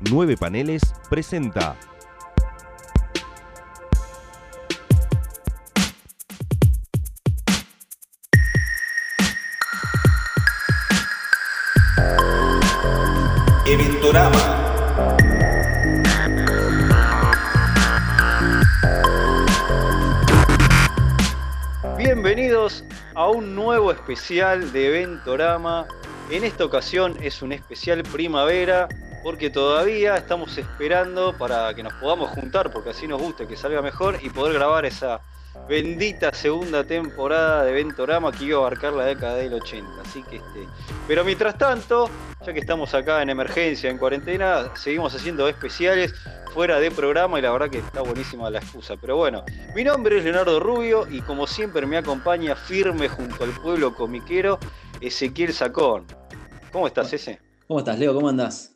Nueve Paneles presenta Eventorama. Bienvenidos a un nuevo especial de Eventorama. En esta ocasión es un especial primavera porque todavía estamos esperando para que nos podamos juntar, porque así nos gusta que salga mejor y poder grabar esa bendita segunda temporada de Ventorama que iba a abarcar la década del 80. Así que este. Pero mientras tanto, ya que estamos acá en emergencia, en cuarentena, seguimos haciendo especiales fuera de programa y la verdad que está buenísima la excusa. Pero bueno, mi nombre es Leonardo Rubio y como siempre me acompaña firme junto al pueblo comiquero Ezequiel Sacón. ¿Cómo estás, ese? ¿Cómo estás, Leo? ¿Cómo andás?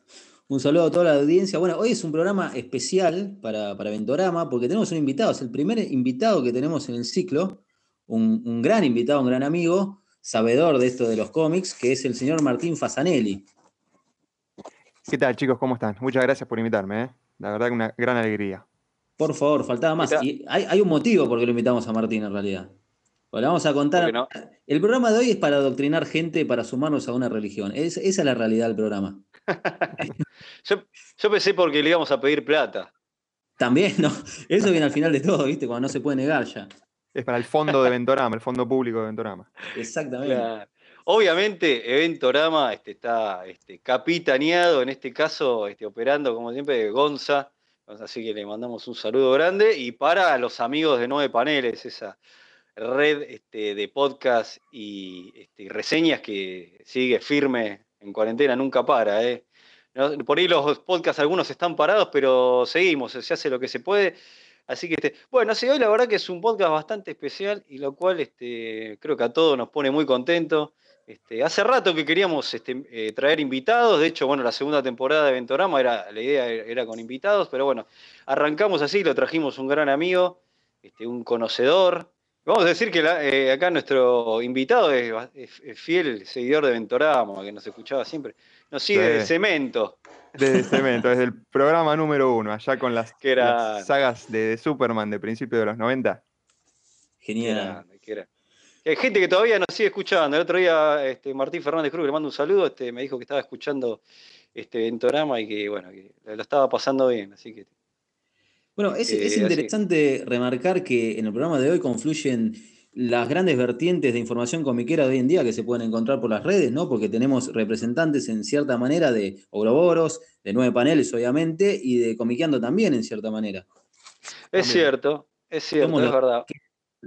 Un saludo a toda la audiencia. Bueno, hoy es un programa especial para, para Ventorama porque tenemos un invitado, es el primer invitado que tenemos en el ciclo, un, un gran invitado, un gran amigo, sabedor de esto de los cómics, que es el señor Martín Fasanelli. ¿Qué tal, chicos? ¿Cómo están? Muchas gracias por invitarme. ¿eh? La verdad que una gran alegría. Por favor, faltaba más. Y hay, hay un motivo por qué lo invitamos a Martín en realidad. le vamos a contar. No? El programa de hoy es para adoctrinar gente, para sumarnos a una religión. Es, esa es la realidad del programa. yo, yo, pensé porque le íbamos a pedir plata. También, ¿no? Eso viene al final de todo, ¿viste? Cuando no se puede negar ya. Es para el fondo de Ventorama, el fondo público de Ventorama. Exactamente. Claro. Obviamente, Eventorama este, está este, capitaneado, en este caso, este, operando como siempre, Gonza. Así que le mandamos un saludo grande. Y para los amigos de Nueve Paneles, esa red este, de podcast y, este, y, reseñas que sigue firme en cuarentena, nunca para. ¿eh? Por ahí los podcasts algunos están parados, pero seguimos, se hace lo que se puede. Así que, este, bueno, sí, hoy la verdad que es un podcast bastante especial y lo cual este, creo que a todos nos pone muy contentos. Este, hace rato que queríamos este, eh, traer invitados, de hecho, bueno, la segunda temporada de Ventorama era, la idea era con invitados, pero bueno, arrancamos así, lo trajimos un gran amigo, este, un conocedor. Vamos a decir que la, eh, acá nuestro invitado es, es, es, fiel seguidor de Ventorama, que nos escuchaba siempre. Nos sigue de, de Cemento. De Cemento, desde el programa número uno, allá con las, era... las sagas de, de, Superman de principios de los 90. Genial. Que era, que hay gente que todavía nos sigue escuchando. El otro día este, Martín Fernández Cruz, le mando un saludo, este, me dijo que estaba escuchando este Ventorama y que bueno, que lo estaba pasando bien. Así que. Bueno, es, eh, es interesante así. remarcar que en el programa de hoy confluyen las grandes vertientes de información comiquera de hoy en día que se pueden encontrar por las redes, ¿no? Porque tenemos representantes en cierta manera de Ouroboros, de nueve paneles, obviamente, y de Comiqueando también, en cierta manera. Es cierto, es cierto, es los, verdad.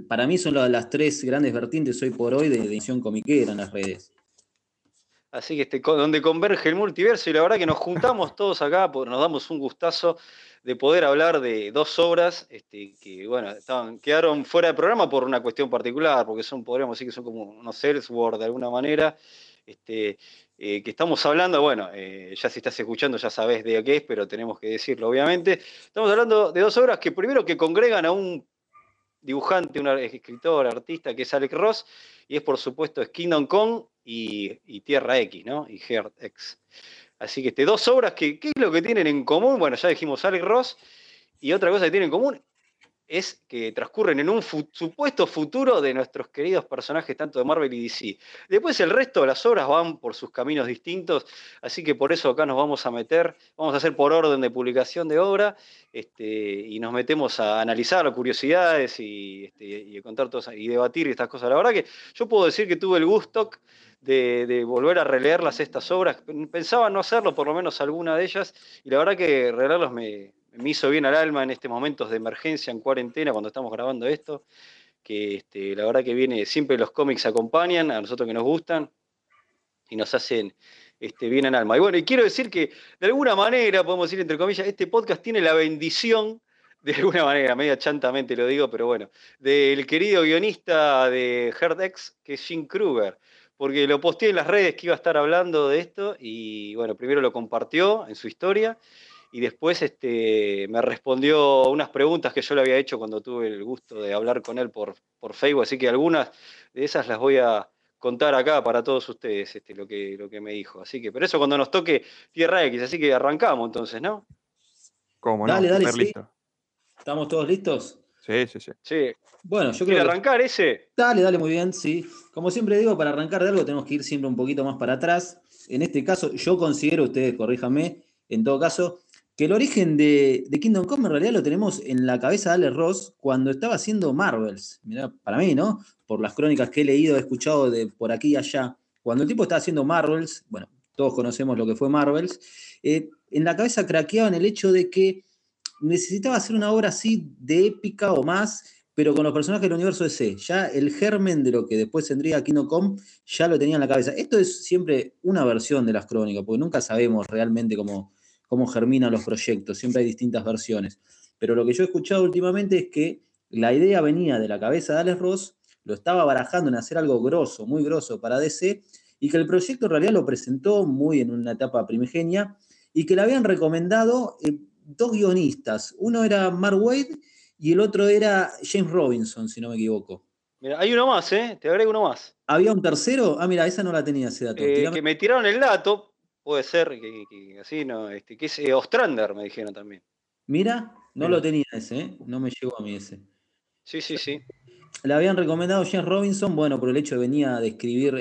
Para mí son las tres grandes vertientes hoy por hoy de edición comiquera en las redes. Así que este, donde converge el multiverso y la verdad que nos juntamos todos acá, nos damos un gustazo de poder hablar de dos obras este, que, bueno, estaban, quedaron fuera de programa por una cuestión particular, porque son, podríamos decir que son como unos Ellsworth de alguna manera, este, eh, que estamos hablando, bueno, eh, ya si estás escuchando ya sabes de qué es, pero tenemos que decirlo obviamente. Estamos hablando de dos obras que primero que congregan a un dibujante, un escritor, artista, que es Alex Ross, y es por supuesto es Kingdom Come y, y Tierra X, ¿no? Y Heart X. Así que este, dos obras que, ¿qué es lo que tienen en común? Bueno, ya dijimos Alex Ross, y otra cosa que tienen en común es que transcurren en un supuesto futuro de nuestros queridos personajes tanto de Marvel y DC. Después el resto de las obras van por sus caminos distintos, así que por eso acá nos vamos a meter, vamos a hacer por orden de publicación de obra, este, y nos metemos a analizar curiosidades y, este, y contar todas, y debatir estas cosas. La verdad que yo puedo decir que tuve el gusto de, volver a releerlas estas obras. Pensaba no hacerlo, por lo menos alguna de ellas, y la verdad que releerlos me, me hizo bien al alma en estos momentos de emergencia, en cuarentena, cuando estamos grabando esto, que este, la verdad que viene, siempre los cómics acompañan, a nosotros que nos gustan, y nos hacen este, bien al alma. Y bueno, y quiero decir que de alguna manera, podemos decir entre comillas, este podcast tiene la bendición, de alguna manera, media chantamente lo digo, pero bueno, del querido guionista de Herdex, que es Jim Kruger porque lo posteé en las redes que iba a estar hablando de esto y bueno, primero lo compartió en su historia y después este, me respondió unas preguntas que yo le había hecho cuando tuve el gusto de hablar con él por, por Facebook, así que algunas de esas las voy a contar acá para todos ustedes este, lo, que, lo que me dijo. Así que, pero eso cuando nos toque Tierra X, así que arrancamos entonces, ¿no? ¿Cómo no? Dale, dale, sí. ¿Estamos todos listos? Sí, sí, sí. Sí. Bueno, yo quiero arrancar ese? Dale, dale, muy bien, sí. Como siempre digo, para arrancar de algo tenemos que ir siempre un poquito más para atrás. En este caso, yo considero, ustedes corríjanme, en todo caso, que el origen de, Kingdom Come en realidad lo tenemos en la cabeza de Alex Ross cuando estaba haciendo Marvels. Mirá, para mí, ¿no? Por las crónicas que he leído, he escuchado de por aquí y allá. Cuando el tipo estaba haciendo Marvels, bueno, todos conocemos lo que fue Marvels, eh, en la cabeza craqueaban el hecho de que necesitaba hacer una obra así de épica o más, pero con los personajes del universo DC. Ya el germen de lo que después tendría Kingdom Come ya lo tenía en la cabeza. Esto es siempre una versión de las crónicas, porque nunca sabemos realmente cómo, cómo germinan los proyectos, siempre hay distintas versiones. Pero lo que yo he escuchado últimamente es que la idea venía de la cabeza de Alex Ross, lo estaba barajando en hacer algo grosso, muy grosso para DC, y que el proyecto en realidad lo presentó muy en una etapa primigenia, y que le habían recomendado eh, dos guionistas. Uno era Mark Wade y el otro era James Robinson, si no me equivoco. Mira, hay uno más, ¿eh? Te agrego uno más. ¿Había un tercero? Ah, mira, esa no la tenía ese dato. Eh, que me tiraron el dato, puede ser que, así, ¿no? Este, que es eh, Ostrander, me dijeron también. Mira, no lo tenía ese, ¿eh? No me llegó a mí ese. Sí, sí, sí. Le habían recomendado James Robinson, bueno, por el hecho de venía de escribir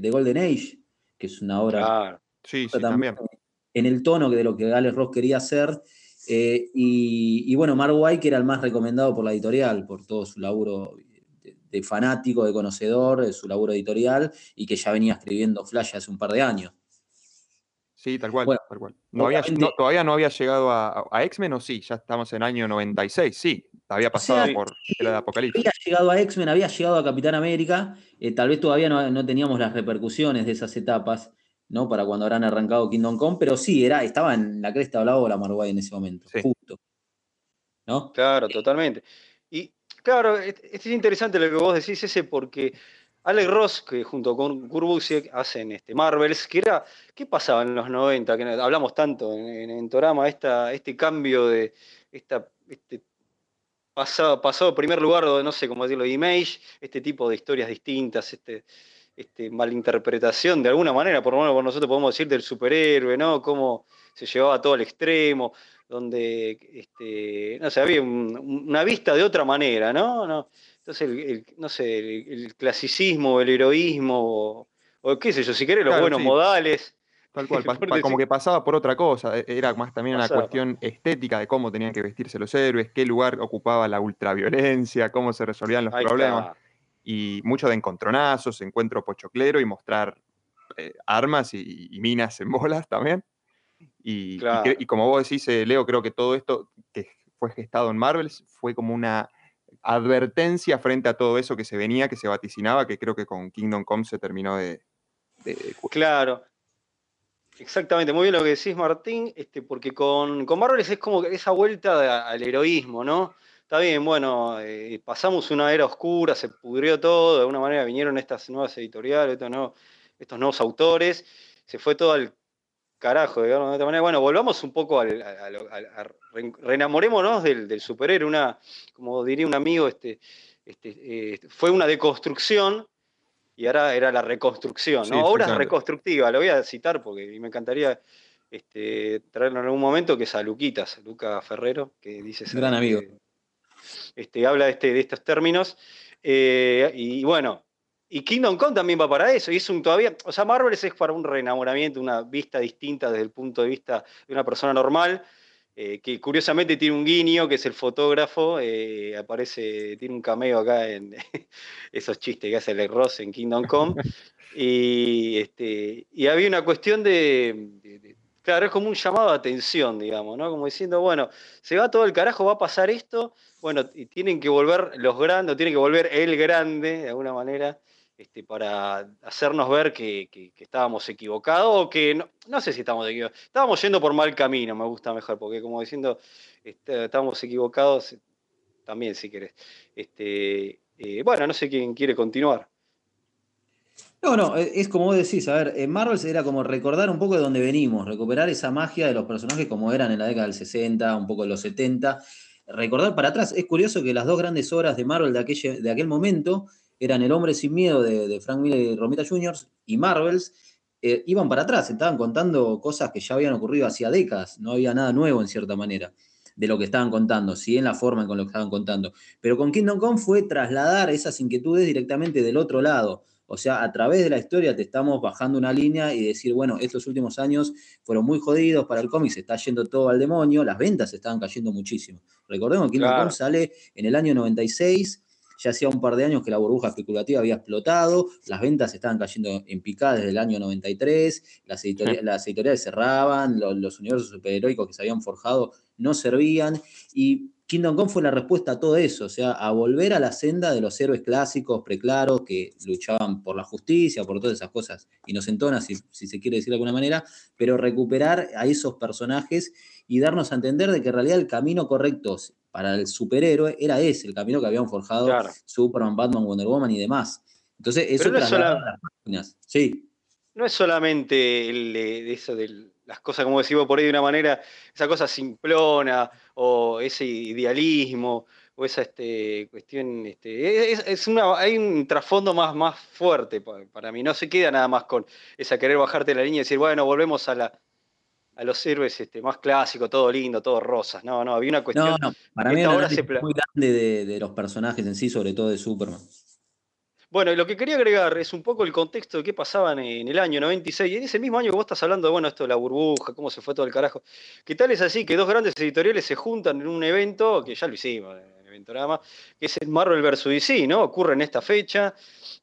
The Golden Age, que es una obra. Claro. Sí, sí, también. En el tono de lo que Alex Ross quería hacer eh, y, bueno, Mark White, que era el más recomendado por la editorial, por todo su laburo de, fanático, de conocedor, de su laburo editorial, y que ya venía escribiendo Flash hace un par de años. Sí, tal cual, tal cual. todavía no había llegado a, X-Men, o sí, ya estamos en año 96, sí, había pasado por la de Apocalipsis. Había llegado a X-Men, había llegado a Capitán América, eh, tal vez todavía no, teníamos las repercusiones de esas etapas, ¿no? Para cuando habrán arrancado Kingdom Come, pero sí, era, estaba en la cresta de la ola Marguay en ese momento, justo. ¿No? Claro, totalmente. Y claro, es, interesante lo que vos decís ese porque Alex Ross, que junto con Kurt hacen este Marvels, que era, ¿qué pasaba en los 90? Que hablamos tanto en, Torama, esta, este cambio de esta, este pasado, pasado primer lugar, no sé cómo decirlo, Image, este tipo de historias distintas, este, este, malinterpretación de alguna manera, por lo menos nosotros podemos decir del superhéroe, ¿no? Cómo se llevaba todo al extremo, donde, este, no sé, había una vista de otra manera, ¿no? no entonces, el, no sé, el, clasicismo, el heroísmo, o, qué sé yo, si querés, los buenos modales. Tal cual, como que pasaba por otra cosa, e, era más también una cuestión estética de cómo tenían que vestirse los héroes, qué lugar ocupaba la ultraviolencia, cómo se resolvían los problemas y mucho de encontronazos, encuentro pochoclero y mostrar eh, armas y, minas en bolas también. Y, como vos decís, eh, Leo, creo que todo esto que fue gestado en Marvels fue como una advertencia frente a todo eso que se venía, que se vaticinaba, que creo que con Kingdom Come se terminó de... claro. Exactamente, muy bien lo que decís, Martín, este, porque con, con Marvels es como esa vuelta al heroísmo, ¿no? Está bien, bueno, eh, pasamos una era oscura, se pudrió todo, de alguna manera vinieron estas nuevas editoriales, estos nuevos, estos nuevos autores, se fue todo al carajo, digamos, de otra manera. Bueno, volvamos un poco al, reenamorémonos del, superhéroe, una, como diría un amigo, este, este, eh, fue una deconstrucción y ahora era la reconstrucción, ¿no? Obras reconstructivas, lo voy a citar porque me encantaría este, traerlo en algún momento, que es a Luquitas, Luca Ferrero, que dice... Gran amigo. Este, habla de, este, de estos términos. Eh, y bueno, y Kingdom Come también va para eso. Y es un todavía. O sea, Marvel es para un reenamoramiento, una vista distinta desde el punto de vista de una persona normal. Eh, que curiosamente tiene un guiño, que es el fotógrafo, eh, aparece, tiene un cameo acá en esos chistes que hace Alex Ross en Kingdom Come. Y, este, y había una cuestión de Claro, es como un llamado de atención, digamos, ¿no? Como diciendo, bueno, se va todo el carajo, va a pasar esto, bueno, y tienen que volver los grandes, tienen que volver el grande, de alguna manera, este, para hacernos ver que, estábamos equivocados, o que, no, no, sé si estamos equivocados, estábamos yendo por mal camino, me gusta mejor, porque como diciendo, este, estábamos equivocados, también si querés. Este, eh, bueno, no sé quién quiere continuar. No, no, e, es como vos decís, a ver, en Marvel era como recordar un poco de dónde venimos, recuperar esa magia de los personajes como eran en la década del 60, un poco de los 70, recordar para atrás. Es curioso que las dos grandes obras de Marvel de aquel, de aquel momento eran El Hombre Sin Miedo de, Frank Miller y Romita Jr. y Marvels, eh, iban para atrás, estaban contando cosas que ya habían ocurrido hacía décadas, no había nada nuevo en cierta manera de lo que estaban contando, sí en la forma con lo que estaban contando. Pero con Kingdom Come fue trasladar esas inquietudes directamente del otro lado. O sea, a través de la historia te estamos bajando una línea y decir, bueno, estos últimos años fueron muy jodidos para el cómic, se está yendo todo al demonio, las ventas estaban cayendo muchísimo. Recordemos que Kingdom Come sale en el año 96, ya hacía un par de años que la burbuja especulativa había explotado, las ventas estaban cayendo en picada desde el año 93, las, editoriales cerraban, los, los universos superheroicos que se habían forjado no servían y Kingdom Come fue la respuesta a todo eso, o sea, a volver a la senda de los héroes clásicos, preclaros, que luchaban por la justicia, por todas esas cosas inocentonas, si, si se quiere decir de alguna manera, pero recuperar a esos personajes y darnos a entender de que en realidad el camino correcto para el superhéroe era ese, el camino que habían forjado Superman, Batman, Wonder Woman y demás. Entonces, eso no las Sí. No es solamente el, de eso del las cosas, como decimos por ahí de una manera, esa cosa simplona o ese idealismo o esa este, cuestión, este, es, una, hay un trasfondo más, más fuerte para mí, no se queda nada más con esa querer bajarte la línea y decir, bueno, volvemos a la, a los héroes este, más clásicos, todo lindo, todo rosas. No, no, había una cuestión. No, no, para mí es muy grande de, de, los personajes en sí, sobre todo de Superman. Bueno, lo que quería agregar es un poco el contexto de qué pasaba en, el año 96, y en ese mismo año que vos estás hablando de, bueno, esto de la burbuja, cómo se fue todo el carajo. ¿Qué tal es así que dos grandes editoriales se juntan en un evento, que ya lo hicimos, que es el Marvel vs. DC, ¿no? Ocurre en esta fecha.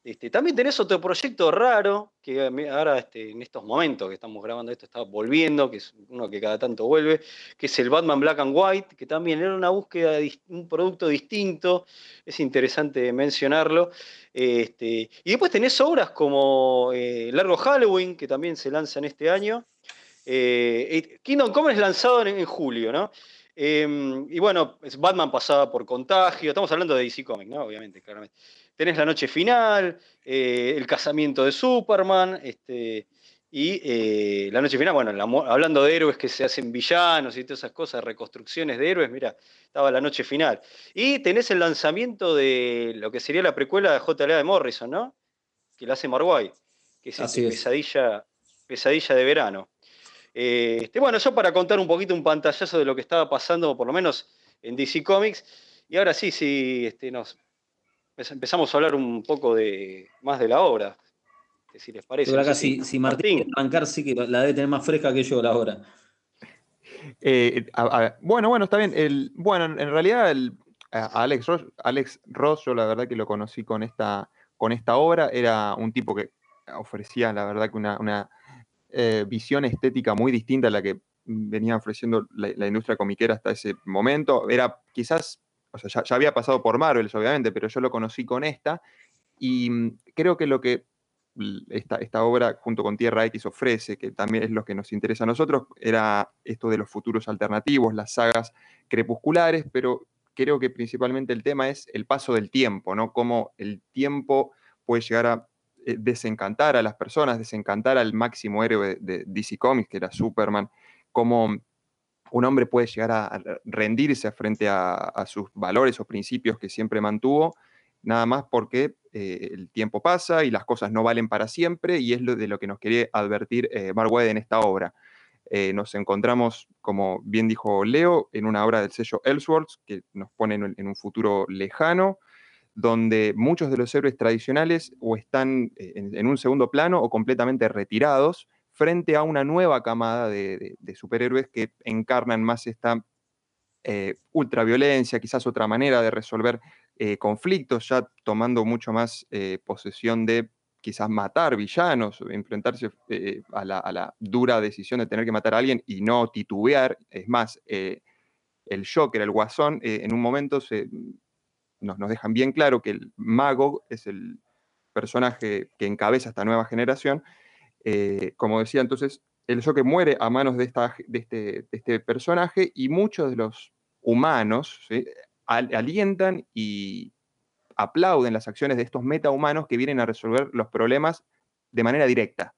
Este, también tenés otro proyecto raro, que ahora este, en estos momentos que estamos grabando esto está volviendo, que es uno que cada tanto vuelve, que es el Batman Black and White, que también era una búsqueda de un producto distinto, es interesante mencionarlo. Este, y después tenés obras como eh, Largo Halloween, que también se lanza en este año. Eh, Kingdom Come es lanzado en julio, ¿no? Em, y bueno, Batman pasaba por contagio, estamos hablando de DC Comics, ¿no? Obviamente, claramente. Tenés la noche final, eh, el casamiento de Superman, este, y eh, la noche final, bueno, hablando de héroes que se hacen villanos y todas esas cosas, reconstrucciones de héroes, mira, estaba la noche final. Y tenés el lanzamiento de lo que sería la precuela de JLA de Morrison, ¿no? Que la hace Marguay, que es, este Pesadilla, pesadilla de verano. Eh, este, bueno, yo para contar un poquito un pantallazo de lo que estaba pasando, por lo menos en DC Comics. Y ahora sí, sí, este, nos empezamos a hablar un poco de, más de la obra. si les parece. acá, si, Martín, arrancar, sí que la debe tener más fresca que yo la hora. Eh, bueno, bueno, está bien. El, bueno, en realidad Alex, Ross, Alex Ross, yo la verdad que lo conocí con esta, con esta obra. Era un tipo que ofrecía, la verdad, que una eh, visión estética muy distinta a la que venía ofreciendo la, industria comiquera hasta ese momento. Era quizás, o sea, ya, había pasado por Marvel, obviamente, pero yo lo conocí con esta. Y mm, creo que lo que esta, esta, obra junto con Tierra X ofrece, que también es lo que nos interesa a nosotros, era esto de los futuros alternativos, las sagas crepusculares, pero creo que principalmente el tema es el paso del tiempo, ¿no? Cómo el tiempo puede llegar a desencantar a las personas, desencantar al máximo héroe de DC Comics, que era Superman, cómo un hombre puede llegar a rendirse frente a, sus valores o principios que siempre mantuvo, nada más porque eh, el tiempo pasa y las cosas no valen para siempre, y es lo de lo que nos quería advertir eh, Mark en esta obra. nos encontramos, como bien dijo Leo, en una obra del sello Ellsworth, que nos pone en un futuro lejano, donde muchos de los héroes tradicionales o están eh, en, un segundo plano o completamente retirados frente a una nueva camada de, superhéroes que encarnan más esta eh, ultraviolencia, quizás otra manera de resolver eh, conflictos, ya tomando mucho más posesión de quizás matar villanos, enfrentarse a la, dura decisión de tener que matar a alguien y no titubear. Es más, el Joker, el Guasón, en un momento se, nos, dejan bien claro que el mago es el personaje que encabeza esta nueva generación. Eh, como decía entonces, el Joker muere a manos de, esta, de, este, este personaje y muchos de los humanos alientan y aplauden las acciones de estos metahumanos que vienen a resolver los problemas de manera directa,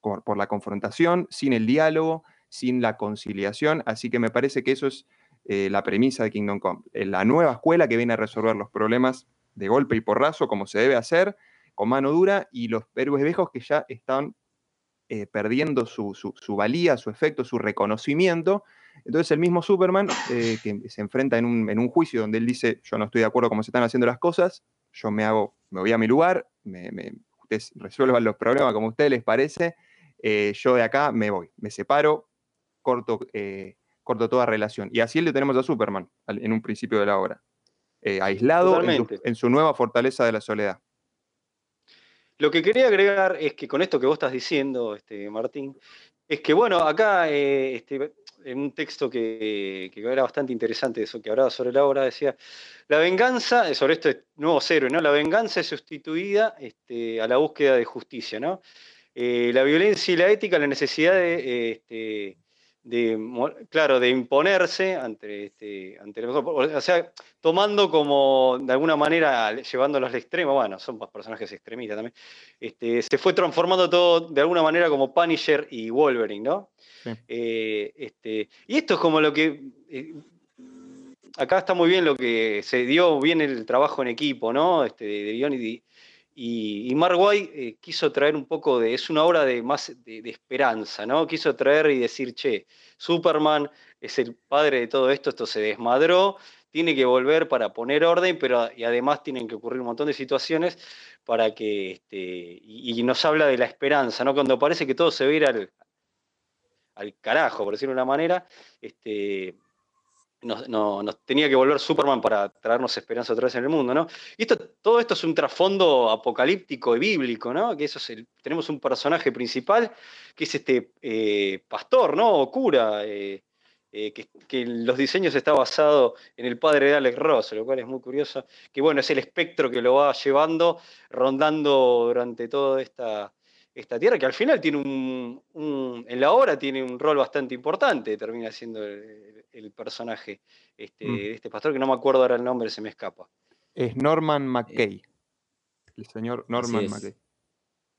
por, la confrontación, sin el diálogo, sin la conciliación. Así que me parece que eso es eh, la premisa de Kingdom Come. La nueva escuela que viene a resolver los problemas de golpe y porrazo, como se debe hacer, con mano dura, y los héroes viejos que ya están eh, perdiendo su, valía, su efecto, su reconocimiento. Entonces el mismo Superman, eh, que se enfrenta en un, juicio donde él dice, yo no estoy de acuerdo con cómo se están haciendo las cosas, yo me hago, me voy a mi lugar, ustedes resuelvan los problemas como a ustedes les parece, yo de acá me voy, me separo, corto, corto toda relación. Y así le tenemos a Superman en un principio de la obra, aislado en su nueva fortaleza de la soledad. Lo que quería agregar es que con esto que vos estás diciendo, este, Martín, es que, bueno, acá eh, este, en un texto que, era bastante interesante, eso que hablaba sobre la obra, decía, la venganza, eh, sobre este nuevo héroe, ¿no? La venganza es sustituida este, a la búsqueda de justicia, ¿no? Eh, la violencia y la ética, la necesidad de este, de, claro, de imponerse ante, este, ante o sea, tomando como, de alguna manera, llevándolos al extremo, bueno, son personajes extremistas también, este, se fue transformando todo de alguna manera como Punisher y Wolverine, ¿no? Eh, este, y esto es como lo que, eh, acá está muy bien lo que se dio bien el trabajo en equipo, ¿no? Este, de, de y, y, Mark White eh, quiso traer un poco de, es una obra de más de, esperanza, ¿no? Quiso traer y decir, che, Superman es el padre de todo esto, esto se desmadró, tiene que volver para poner orden, pero y además tienen que ocurrir un montón de situaciones para que, este, y, nos habla de la esperanza, ¿no? Cuando parece que todo se ve al, al carajo, por decirlo de una manera, este, nos, tenía que volver Superman para traernos esperanza otra vez en el mundo, ¿no? Esto, todo esto es un trasfondo apocalíptico y bíblico, ¿no? Que eso es tenemos un personaje principal que es este eh, pastor, ¿no? O cura, eh, eh, que, que, los diseños está basado en el padre de Alex Ross, lo cual es muy curioso, que bueno, es el espectro que lo va llevando, rondando durante toda esta, esta tierra, que al final tiene un, en la obra tiene un rol bastante importante, termina siendo el, personaje este, mm. de este pastor, que no me acuerdo ahora el nombre, se me escapa. Es Norman McKay, el señor Norman McKay.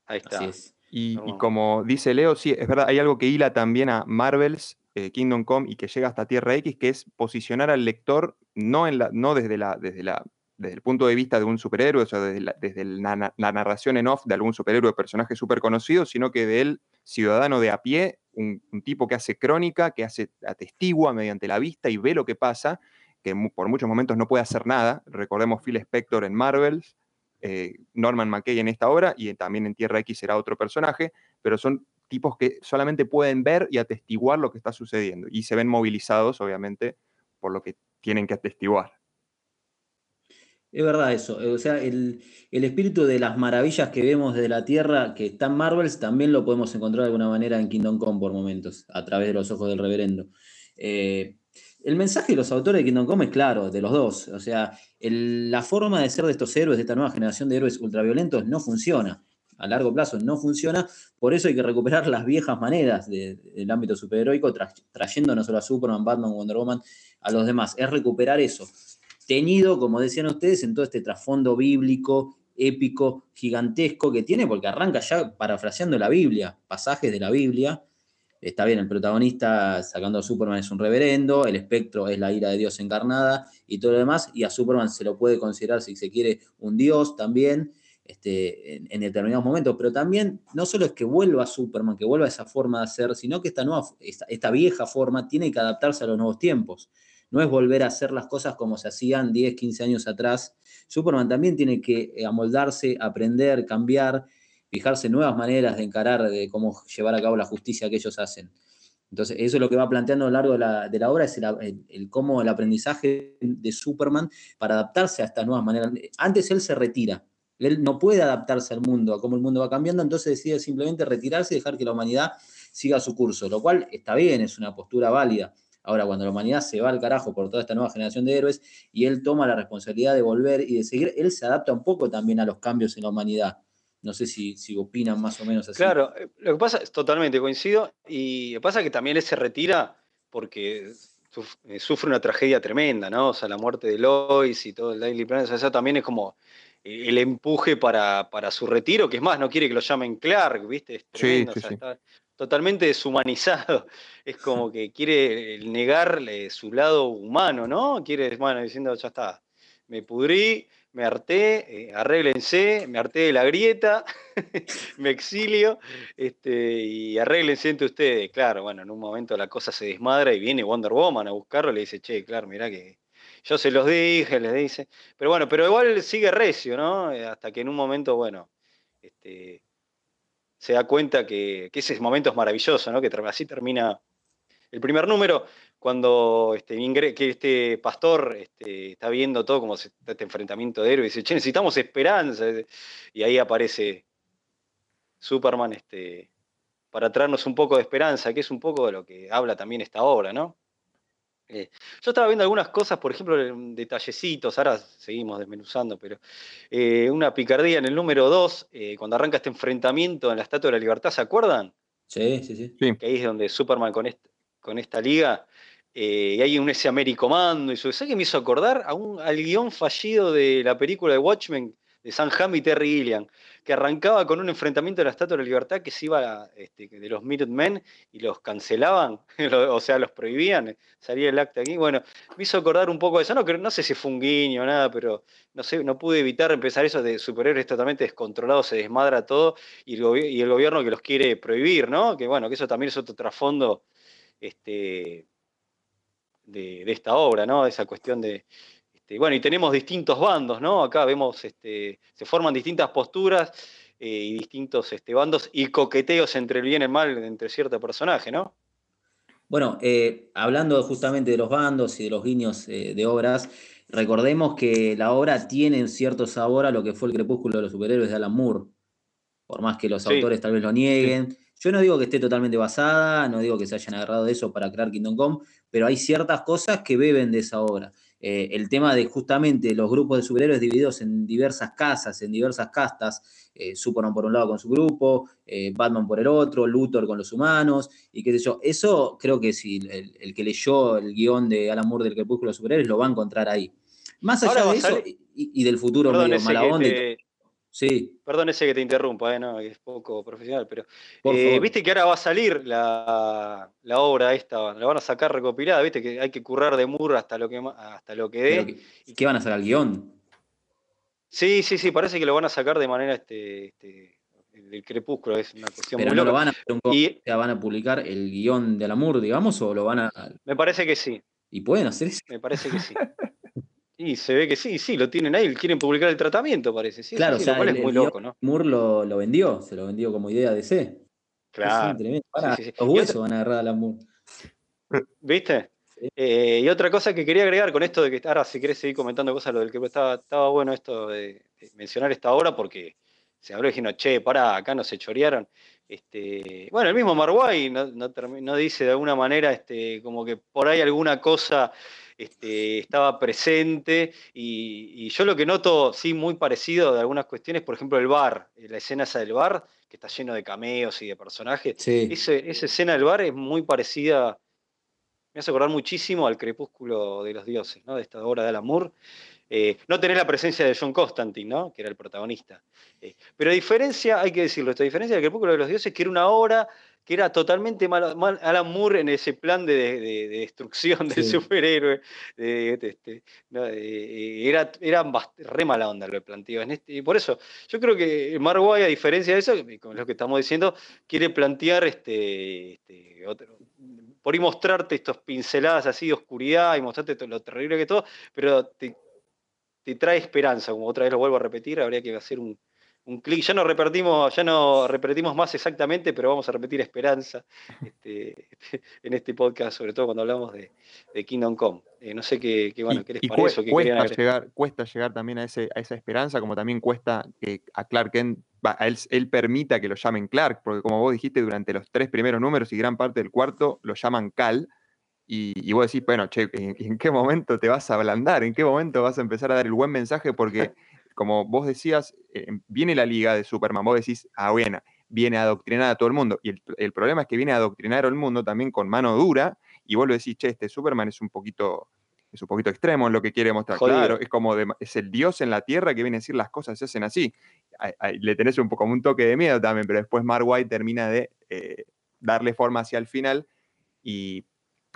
Ahí está. Y, como dice Leo, sí, es verdad, hay algo que hila también a Marvel's eh, Kingdom Come y que llega hasta Tierra X, que es posicionar al lector no, en la, no desde, la, desde la desde el punto de vista de un superhéroe, o sea, desde, la, narración en off de algún superhéroe, personaje súper conocido, sino que de él, ciudadano de a pie, un, tipo que hace crónica, que hace atestigua mediante la vista y ve lo que pasa, que por muchos momentos no puede hacer nada. Recordemos Phil Spector en Marvel, eh, Norman McKay en esta obra, y también en Tierra X será otro personaje, pero son tipos que solamente pueden ver y atestiguar lo que está sucediendo, y se ven movilizados, obviamente, por lo que tienen que atestiguar. Es verdad eso. O sea, el, espíritu de las maravillas que vemos de la Tierra, que está en Marvels, también lo podemos encontrar de alguna manera en Kingdom Come por momentos, a través de los ojos del reverendo. Eh, el mensaje de los autores de Kingdom Come es claro, de los dos. O sea, la forma de ser de estos héroes, de esta nueva generación de héroes ultraviolentos, no funciona. A largo plazo no funciona. Por eso hay que recuperar las viejas maneras del ámbito superheroico, trayendo no solo a Superman, Batman, Wonder Woman, a los demás. Es recuperar eso teñido, como decían ustedes, en todo este trasfondo bíblico, épico, gigantesco que tiene, porque arranca ya parafraseando la Biblia, pasajes de la Biblia. Está bien, el protagonista sacando a Superman es un reverendo, el espectro es la ira de Dios encarnada y todo lo demás, y a Superman se lo puede considerar, si se quiere, un Dios también, este, en, determinados momentos, pero también no solo es que vuelva Superman, que vuelva esa forma de ser, sino que esta, nueva, esta vieja forma tiene que adaptarse a los nuevos tiempos no es volver a hacer las cosas como se hacían 10, 15 años atrás. Superman también tiene que eh, amoldarse, aprender, cambiar, fijarse nuevas maneras de encarar, de cómo llevar a cabo la justicia que ellos hacen. Entonces, eso es lo que va planteando a lo largo de la, obra, es el, cómo el aprendizaje de Superman para adaptarse a estas nuevas maneras. Antes él se retira, él no puede adaptarse al mundo, a cómo el mundo va cambiando, entonces decide simplemente retirarse y dejar que la humanidad siga su curso, lo cual está bien, es una postura válida. Ahora, cuando la humanidad se va al carajo por toda esta nueva generación de héroes y él toma la responsabilidad de volver y de seguir, él se adapta un poco también a los cambios en la humanidad. No sé si, si opinan más o menos así. Claro, eh, lo que pasa es totalmente coincido y lo que pasa es que también él se retira porque eh, sufre una tragedia tremenda, ¿no? O sea, la muerte de Lois y todo el Daily Planet, o sea, eso también es como eh, el empuje para, su retiro, que es más, no quiere que lo llamen Clark, ¿viste? Es tremendo, totalmente deshumanizado. Es como que quiere negarle su lado humano, ¿no? Quiere, bueno, diciendo, ya está, me pudrí, me harté, eh, arréglense, me harté de la grieta, me exilio, este, y arréglense entre ustedes. Claro, bueno, en un momento la cosa se desmadra y viene Wonder Woman a buscarlo le dice, che, claro, mirá que yo se los dije, les dice. Pero bueno, pero igual sigue recio, ¿no? Eh, hasta que en un momento, bueno, este, se da cuenta que, ese momento es maravilloso, ¿no? Que así termina el primer número, cuando este, que este pastor este, está viendo todo como este enfrentamiento de héroes, y dice, che, necesitamos esperanza. Y ahí aparece Superman este, para traernos un poco de esperanza, que es un poco de lo que habla también esta obra, ¿no? Eh, yo estaba viendo algunas cosas, por ejemplo, detallecitos, ahora seguimos desmenuzando, pero eh, una picardía en el número 2, eh, cuando arranca este enfrentamiento en la Estatua de la Libertad, ¿se acuerdan? Sí, sí, sí. Que ahí es donde Superman con, con esta liga, y hay un ese Americomando, y eso, ¿sabes qué me hizo acordar? A un, al guion fallido de la película de Watchmen, de San Ham y Terry Gilliam, que arrancaba con un enfrentamiento de la Estatua de la Libertad que se iba este, de los Minutemen y los cancelaban, o sea, los prohibían, salía el acta aquí. Bueno, me hizo acordar un poco de eso, no, no sé si fue un guiño o nada, pero no sé, no pude evitar empezar eso de superhéroes totalmente descontrolados, se desmadra todo, y el, y el gobierno que los quiere prohibir, ¿no? Que bueno, que eso también es otro trasfondo este, de, de esta obra, ¿no? Esa cuestión de, este, bueno, y tenemos distintos bandos, ¿no? Acá vemos, este, se forman distintas posturas eh, y distintos este, bandos y coqueteos entre el bien y el mal entre cierto personaje, ¿no? Bueno, eh, hablando justamente de los bandos y de los guiños eh, de obras, recordemos que la obra tiene un cierto sabor a lo que fue el crepúsculo de los superhéroes de Alan Moore, por más que los autores tal vez lo nieguen. Yo no digo que esté totalmente basada, no digo que se hayan agarrado de eso para crear Kingdom Come, pero hay ciertas cosas que beben de esa obra. Eh, el tema de justamente los grupos de superhéroes divididos en diversas casas, en diversas castas, eh, Superman por un lado con su grupo, eh, Batman por el otro, Luthor con los humanos, y qué sé yo. Eso creo que si el, que leyó el guion de Alan Moore del Crepúsculo de los Superhéroes lo va a encontrar ahí. Más allá de eso y, del futuro medio mala Sí. Perdón ese que te interrumpa, eh, es poco profesional, pero eh, viste que ahora va a salir la, obra esta, la van a sacar recopilada, viste que hay que currar de Moore hasta lo que hasta lo que dé. ¿Y qué van a sacar el guion? Sí, sí, sí, parece que lo van a sacar de manera este, este del crepúsculo, es una cuestión pero no lo van a y, van a publicar el guion de Moore, digamos, o lo van a. Me parece que sí. ¿Y pueden hacer eso? Me parece que sí. Y se ve que sí, sí, lo tienen ahí, quieren publicar el tratamiento, parece. Sí, claro, o sea, es muy loco, ¿no? Moore lo, vendió, se lo vendió como idea de C. Claro. los huesos van a agarrar a la Moore. ¿Viste? Eh, y otra cosa que quería agregar con esto de que ahora si querés seguir comentando cosas, lo del que estaba, estaba bueno esto de, mencionar esta obra porque se habló diciendo, che, para, acá no se chorearon. Este, bueno, el mismo Marguay no, no, dice de alguna manera este, como que por ahí alguna cosa este, estaba presente y, yo lo que noto, sí, muy parecido de algunas cuestiones, por ejemplo, el bar, eh, la escena esa del bar, que está lleno de cameos y de personajes, esa escena del bar es muy parecida, me hace acordar muchísimo al Crepúsculo de los Dioses, ¿no? de esta obra de Alan Moore. Eh, no tener la presencia de John Constantine, ¿no? que era el protagonista. Eh, pero a diferencia, hay que decirlo, esta diferencia del Crepúsculo de los Dioses, que era una obra que era totalmente mal, Alan Moore en ese plan de, destrucción del superhéroe. Este, eh, era, era re mala onda lo que planteaba. Este, y por eso, yo creo que Marguay, a diferencia de eso, con lo que estamos diciendo, quiere plantear este, este por ahí mostrarte estas pinceladas así de oscuridad y mostrarte todo, lo terrible que todo, pero te, te trae esperanza, como otra vez lo vuelvo a repetir, habría que hacer un, un clic. Ya no repetimos, ya no repetimos más exactamente, pero vamos a repetir esperanza este, en este podcast, sobre todo cuando hablamos de, Kingdom Come. Eh, no sé qué, bueno, qué les parece. cuesta, llegar, cuesta llegar también a, ese, a esa esperanza, como también cuesta que a Clark Kent, él, permita que lo llamen Clark, porque como vos dijiste, durante los tres primeros números y gran parte del cuarto lo llaman Cal. Y, vos decís, bueno, che, ¿en, qué momento te vas a ablandar? ¿En qué momento vas a empezar a dar el buen mensaje? Porque como vos decías, eh, viene la liga de Superman, vos decís, ah, bueno, viene a adoctrinar a todo el mundo. Y el, problema es que viene a adoctrinar al mundo también con mano dura, y vos lo decís, che, este Superman es un poquito, es un poquito extremo en lo que quiere mostrar. Claro, es como es el dios en la tierra que viene a decir las cosas se hacen así. le tenés un poco un toque de miedo también, pero después Mark White termina de eh, darle forma hacia el final y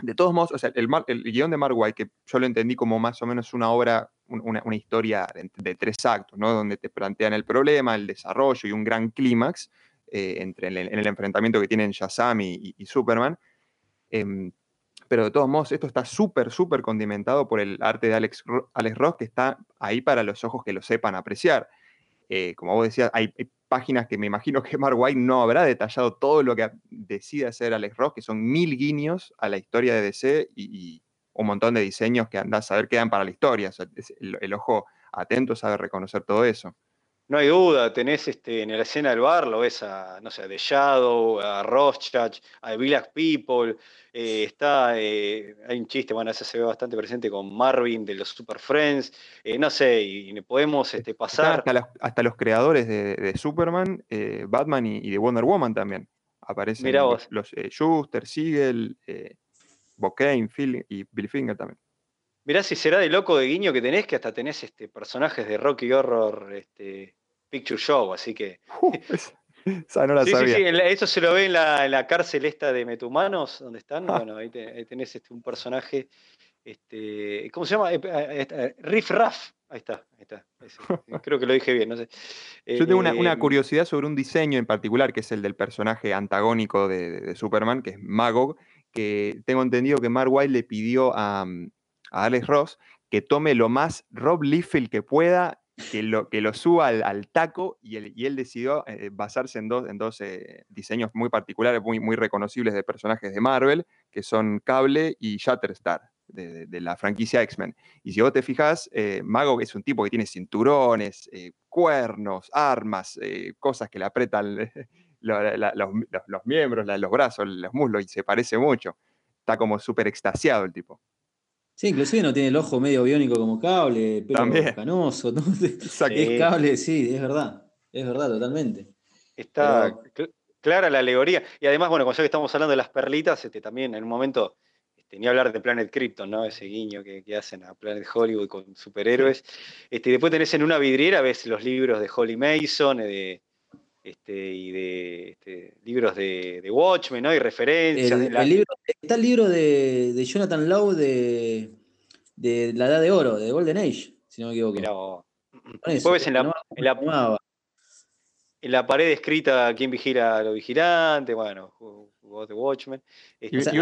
de todos modos, o sea, el, el, guion de Mark White, que yo lo entendí como más o menos una obra una, historia de, tres actos, ¿no? donde te plantean el problema, el desarrollo y un gran clímax eh, entre el, en el enfrentamiento que tienen Shazam y, Superman. Em, pero de todos modos, esto está súper, súper condimentado por el arte de Alex, Alex Ross, que está ahí para los ojos que lo sepan apreciar. Eh, como vos decías, hay, páginas que me imagino que Mark White no habrá detallado todo lo que decide hacer Alex Ross, que son mil guiños a la historia de DC y, un montón de diseños que andás a ver quedan para la historia. el, ojo atento sabe reconocer todo eso. No hay duda, tenés este, en la escena del bar, lo ves a, no sé, a The Shadow, a Rorschach, a Village People, eh, está, eh, hay un chiste, bueno, ese se ve bastante presente con Marvin de los Super Friends, eh, no sé, y, podemos este, pasar... Hasta, los creadores de, Superman, Batman y, de Wonder Woman también. Aparecen los, los Schuster, Siegel, Bokane, Phil y Bill Finger también. Mirá si será de loco de guiño que tenés, que hasta tenés este, personajes de Rocky Horror este, Picture Show, así que. Uh, no la sabía. Sí, sí, eso se lo ve en la, cárcel esta de Metumanos, donde están. Ah. Bueno, ahí, tenés este, un personaje. Este, ¿Cómo se llama? Eh, eh, eh, Riff Raff. Ahí está, ahí está. creo que lo dije bien, no sé. Yo tengo una, curiosidad sobre un diseño en particular, que es el del personaje antagónico de, Superman, que es Magog, tengo entendido que Mark White le pidió a, mm, a Alex Ross que tome lo más Rob Liefeld que pueda, que lo, que lo suba al, taco y él, decidió eh, basarse en dos, eh, diseños muy particulares, muy, muy reconocibles de personajes de Marvel, que son Cable y Shatterstar. De, de, la franquicia X-Men. Y si vos te fijas, eh, Mago es un tipo que tiene cinturones, cuernos, armas, cosas que le apretan los, miembros, los brazos, los muslos, y se parece mucho. Está como súper extasiado el tipo. Sí, inclusive no tiene el ojo medio biónico como cable, pero canoso. ¿no? Es cable, sí, es verdad. Es verdad, totalmente. Está clara la alegoría. Y además, bueno, cuando ya que estamos hablando de las perlitas, este, también en un momento este, ni hablar de Planet Krypton, ¿no? Ese guiño que, hacen a Planet Hollywood con superhéroes. Este, después tenés en una vidriera, ves los libros de Holly Mason, de, este, y de este, libros de, Watchmen, ¿no? Y referencias. está el libro de, Jonathan Lowe de, La Edad de Oro, de Golden Age, si no me equivoco. Después ves en la, en la, pared escrita quién vigila a los vigilantes, bueno, de Watchmen. Este,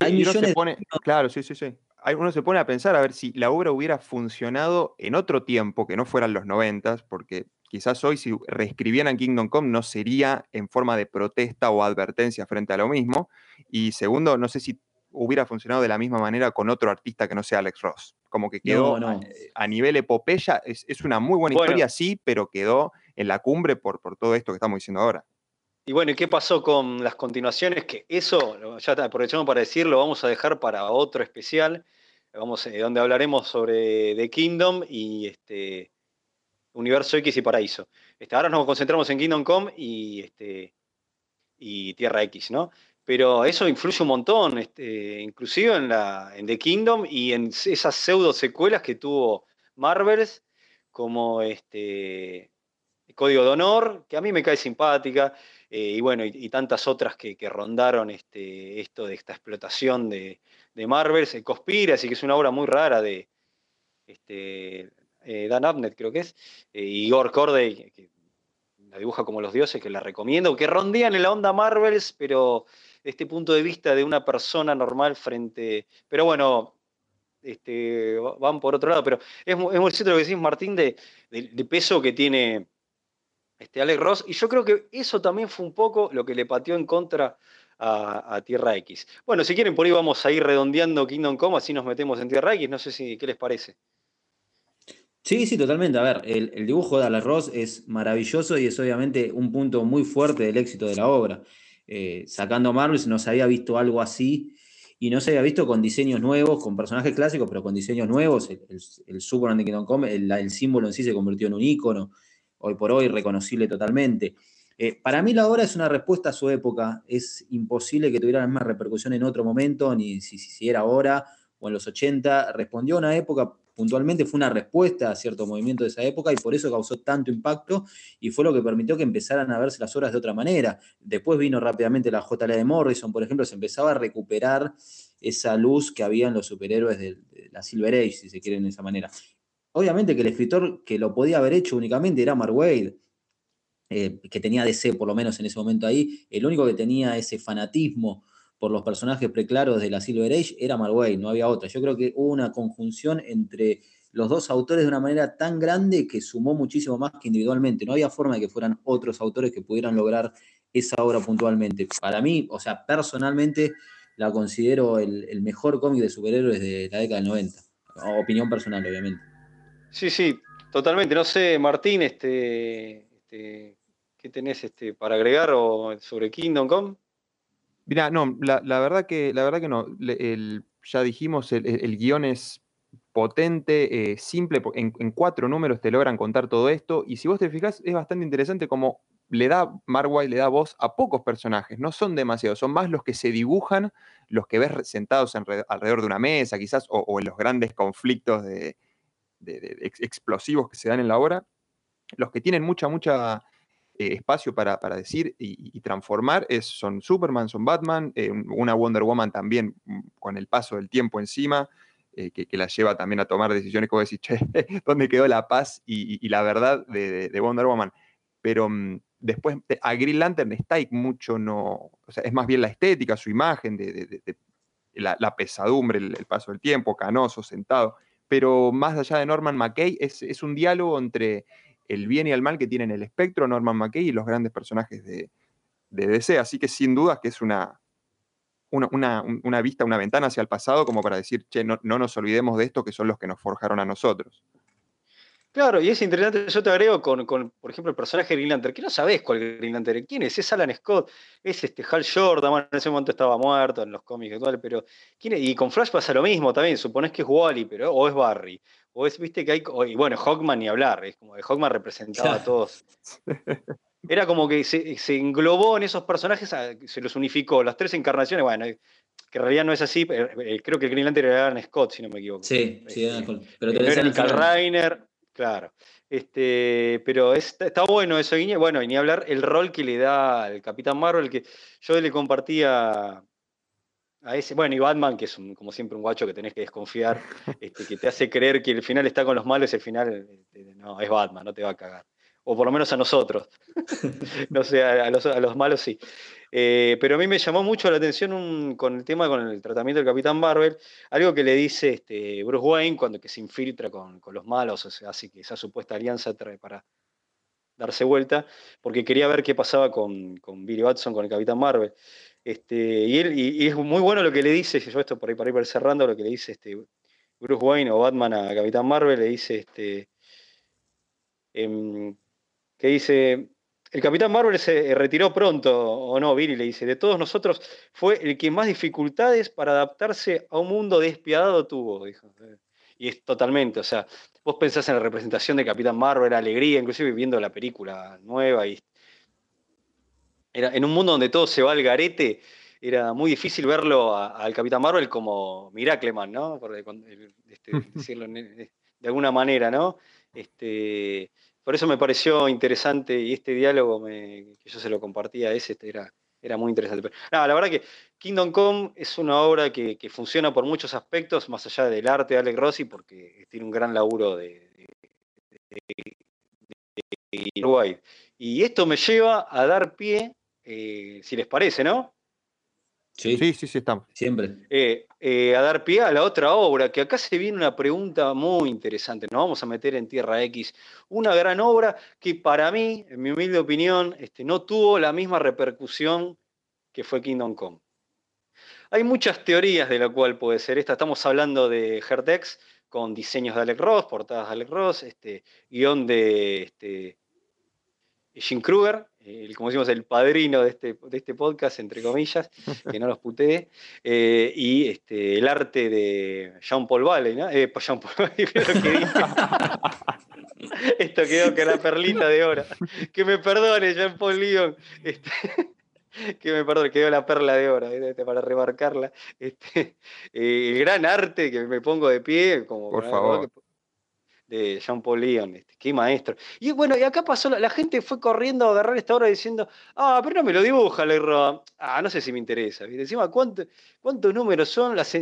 claro, sí, sí, sí. Uno se pone a pensar a ver si la obra hubiera funcionado en otro tiempo, que no fueran los noventas, porque Quizás hoy si reescribieran Kingdom Come no sería en forma de protesta o advertencia frente a lo mismo. Y segundo, no sé si hubiera funcionado de la misma manera con otro artista que no sea Alex Ross. Como que quedó A, nivel epopeya, es, una muy buena historia, sí, pero quedó en la cumbre por, por todo esto que estamos diciendo ahora. Y bueno, ¿y qué pasó con las continuaciones? Que eso, ya aprovechamos para decirlo, vamos a dejar para otro especial, vamos, eh, donde hablaremos sobre The Kingdom y este, Universo X y Paraíso. Este, ahora nos concentramos en Kingdom Come y, este, y Tierra X, ¿no? Pero eso influye un montón, este, inclusive en, la, The Kingdom y en esas pseudo secuelas que tuvo Marvels, como este, Código de Honor, que a mí me cae simpática, eh, y bueno, y, tantas otras que, rondaron este, esto de esta explotación de, Marvels, Conspiracy, que es una obra muy rara de, este, eh, Dan Abnett creo que es, eh, y Igor Corday, que la dibuja como los dioses, que la recomiendo, que rondean en la onda Marvels, pero de este punto de vista de una persona normal frente... Pero bueno, este, van por otro lado, pero es, muy cierto lo que decís, Martín, de, peso que tiene este Alex Ross, y yo creo que eso también fue un poco lo que le pateó en contra a, Tierra X. Bueno, si quieren, por ahí vamos a ir redondeando Kingdom Come, así nos metemos en Tierra X, no sé si qué les parece. Sí, sí, totalmente. A ver, el, dibujo de Alex Ross es maravilloso y es obviamente un punto muy fuerte del éxito de la obra. Eh, sacando Marvel no se había visto algo así y no se había visto con diseños nuevos, con personajes clásicos, pero con diseños nuevos. El, Superman de Kingdom Come, el, símbolo en sí se convirtió en un ícono, hoy por hoy reconocible totalmente. Eh, para mí la obra es una respuesta a su época. Es imposible que tuviera la misma repercusión en otro momento, ni si, si era ahora o en los 80. Respondió a una época puntualmente fue una respuesta a cierto movimiento de esa época y por eso causó tanto impacto y fue lo que permitió que empezaran a verse las obras de otra manera. Después vino rápidamente la JL de Morrison, por ejemplo, se empezaba a recuperar esa luz que había en los superhéroes de, la Silver Age, si se quiere de esa manera. obviamente que el escritor que lo podía haber hecho únicamente era Mark Wade, eh, que tenía DC por lo menos en ese momento ahí, el único que tenía ese fanatismo por los personajes preclaros de la Silver Age era Mark Wade, no había otra. Yo creo que hubo una conjunción entre los dos autores de una manera tan grande que sumó muchísimo más que individualmente. No había forma de que fueran otros autores que pudieran lograr esa obra puntualmente. Para mí, o sea, personalmente la considero el, mejor cómic de superhéroes de la década del 90. Opinión personal, obviamente. Sí, sí, totalmente. No sé, Martín, este, este ¿qué tenés este, para agregar sobre Kingdom Come? Mira, no, la, verdad que, la verdad que no. ya dijimos, el guion es potente, eh, simple, en, cuatro números te logran contar todo esto, y si vos te fijas, es bastante interesante como le da, Marwai le da voz a pocos personajes, no son demasiados, son más los que se dibujan, los que ves sentados alrededor de una mesa, quizás, o, en los grandes conflictos de, explosivos que se dan en la obra, los que tienen mucha, mucha eh, espacio para, decir y, transformar es, son Superman, son Batman, eh, una Wonder Woman también mm, con el paso del tiempo encima, eh, que, la lleva también a tomar decisiones como decir, che, ¿dónde quedó la paz y, la verdad de, Wonder Woman? Pero mm, después a Green Lantern y mucho no, o sea, es más bien la estética, su imagen, de, la, pesadumbre, el, paso del tiempo, canoso, sentado. Pero más allá de Norman McKay, es, es, un diálogo entre el bien y el mal que tienen el espectro, Norman McKay y los grandes personajes de, DC. Así que sin dudas que es una, una, vista, una ventana hacia el pasado como para decir, che, no, nos olvidemos de esto que son los que nos forjaron a nosotros. Claro, y es interesante, yo te agrego con, por ejemplo, el personaje de Green Lantern, que no sabés cuál es Green Lantern, quién es, es Alan Scott, es este Hal Jordan, en ese momento estaba muerto en los cómics actuales, pero ¿quién Y con Flash pasa lo mismo también, suponés que es Wally, pero, o es Barry, o es, viste que hay, y bueno, Hawkman ni hablar, es como que Hawkman representaba a todos. Era como que se, englobó en esos personajes, se los unificó, las tres encarnaciones, bueno, que en realidad no es así, eh, creo que el Green Lantern era Scott, si no me equivoco. Sí, sí, este, pero no era ni Carl Reiner, claro. Este, pero está bueno eso, Guiñe. Bueno, y ni hablar el rol que le da al Capitán Marvel, que yo le compartía a ese, bueno, y Batman, que es como siempre un guacho que tenés que desconfiar, este, que te hace creer que el final está con los malos y el final este, no, es Batman, no te va a cagar o por lo menos a nosotros. no sé, a, los, malos sí. Eh, pero a mí me llamó mucho la atención con el tema, con el tratamiento del Capitán Marvel, algo que le dice este, Bruce Wayne cuando que se infiltra con, los malos, o sea, hace que esa supuesta alianza trae para darse vuelta, porque quería ver qué pasaba con, Billy Watson, con el Capitán Marvel. Este, y, él, y, es muy bueno lo que le dice, yo esto por ahí para ir cerrando, lo que le dice este, Bruce Wayne o Batman a Capitán Marvel, le dice, este, em, que dice, el Capitán Marvel se retiró pronto, o no, Billy le dice, de todos nosotros fue el que más dificultades para adaptarse a un mundo despiadado tuvo, dijo. Y es totalmente, o sea, vos pensás en la representación de Capitán Marvel, alegría, inclusive viendo la película nueva, y era, en un mundo donde todo se va al garete, era muy difícil verlo al Capitán Marvel como Miracleman, ¿no? Por este, decirlo de alguna manera, ¿no? Este, por eso me pareció interesante y este diálogo que yo se lo compartía a ese este, era, era muy interesante. la verdad que Kingdom Come es una obra que, funciona por muchos aspectos, más allá del arte de Alex Rossi, porque tiene un gran laburo de, Uruguay. Y esto me lleva a dar pie, eh, si les parece, ¿no? Sí, sí, sí, estamos. Siempre. Eh, eh, a dar pie a la otra obra, que acá se viene una pregunta muy interesante. Nos vamos a meter en Tierra X. Una gran obra que para mí, en mi humilde opinión, este, no tuvo la misma repercusión que fue Kingdom Come. Hay muchas teorías de la cual puede ser esta. Estamos hablando de Hertex con diseños de Alec Ross, portadas de Alec Ross, este, guion de este, Jim Kruger, el, como decimos, el padrino de este, de este podcast, entre comillas, que no los putee, eh, y este, el arte de Jean-Paul Valley, ¿no? Eh, Jean Paul Valley, que Esto quedó con la perlita de oro. Que me perdone, Jean-Paul Lyon. Este, que me perdone, quedó la perla de oro, este, para remarcarla. Este, eh, el gran arte que me pongo de pie, como por favor de Jean-Paul Leon, este, qué maestro. Y bueno, y acá pasó, la, gente fue corriendo a agarrar esta obra diciendo, ah, pero no me lo dibuja, Leroy. Ah, no sé si me interesa. Encima, ¿cuántos números son? Las,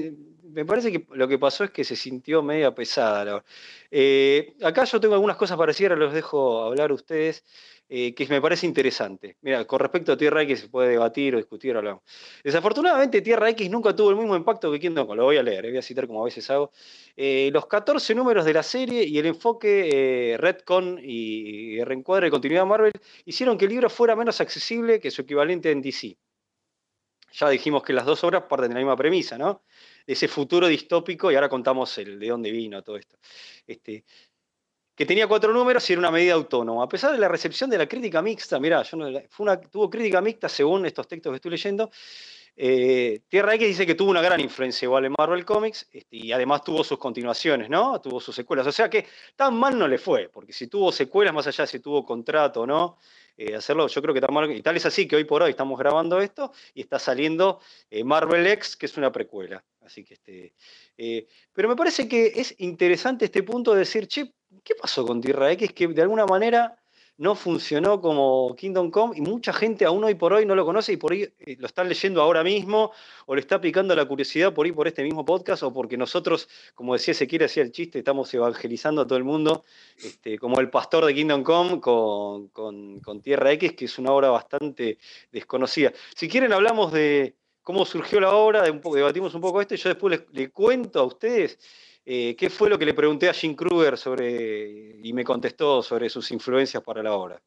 me parece que lo que pasó es que se sintió media pesada. Eh, acá yo tengo algunas cosas parecidas, los dejo hablar ustedes. Eh, que me parece interesante. Mira, con respecto a Tierra X se puede debatir o discutir, hablamos. Desafortunadamente, Tierra X nunca tuvo el mismo impacto que Kingdom Come. Lo voy a leer, eh, voy a citar como a veces hago. Los 14 números de la serie y el enfoque Redcon y, y reencuadre de continuidad Marvel hicieron que el libro fuera menos accesible que su equivalente en DC. Ya dijimos que las dos obras parten de la misma premisa, ¿no? De ese futuro distópico, y ahora contamos el, de dónde vino todo esto. Este, que tenía cuatro números y era una medida autónoma. A pesar de la recepción de la crítica mixta, mirá, yo tuvo crítica mixta según estos textos que estoy leyendo. Eh, Tierra X dice que tuvo una gran influencia igual en Marvel Comics este, y además tuvo sus continuaciones, ¿no? Tuvo sus secuelas. O sea que tan mal no le fue, porque si tuvo secuelas, más allá de si tuvo contrato o no, eh, hacerlo, yo creo que. Y tal es así que hoy por hoy estamos grabando esto y está saliendo eh, Marvel X, que es una precuela. Así que este. pero me parece que es interesante este punto de decir, che, ¿qué pasó con Tierra X? Que de alguna manera no funcionó como Kingdom Come y mucha gente aún hoy por hoy no lo conoce y por ahí eh, lo están leyendo ahora mismo o le está picando la curiosidad por ahí por este mismo podcast o porque nosotros, como decía Ezequiel, hacía el chiste, estamos evangelizando a todo el mundo este, como el pastor de Kingdom Come con, Tierra X, que es una obra bastante desconocida. Si quieren hablamos de cómo surgió la obra, debatimos un poco esto y yo después les cuento a ustedes eh, ¿Qué fue lo que le pregunté a Jim Kruger sobre, y me contestó sobre sus influencias para la obra?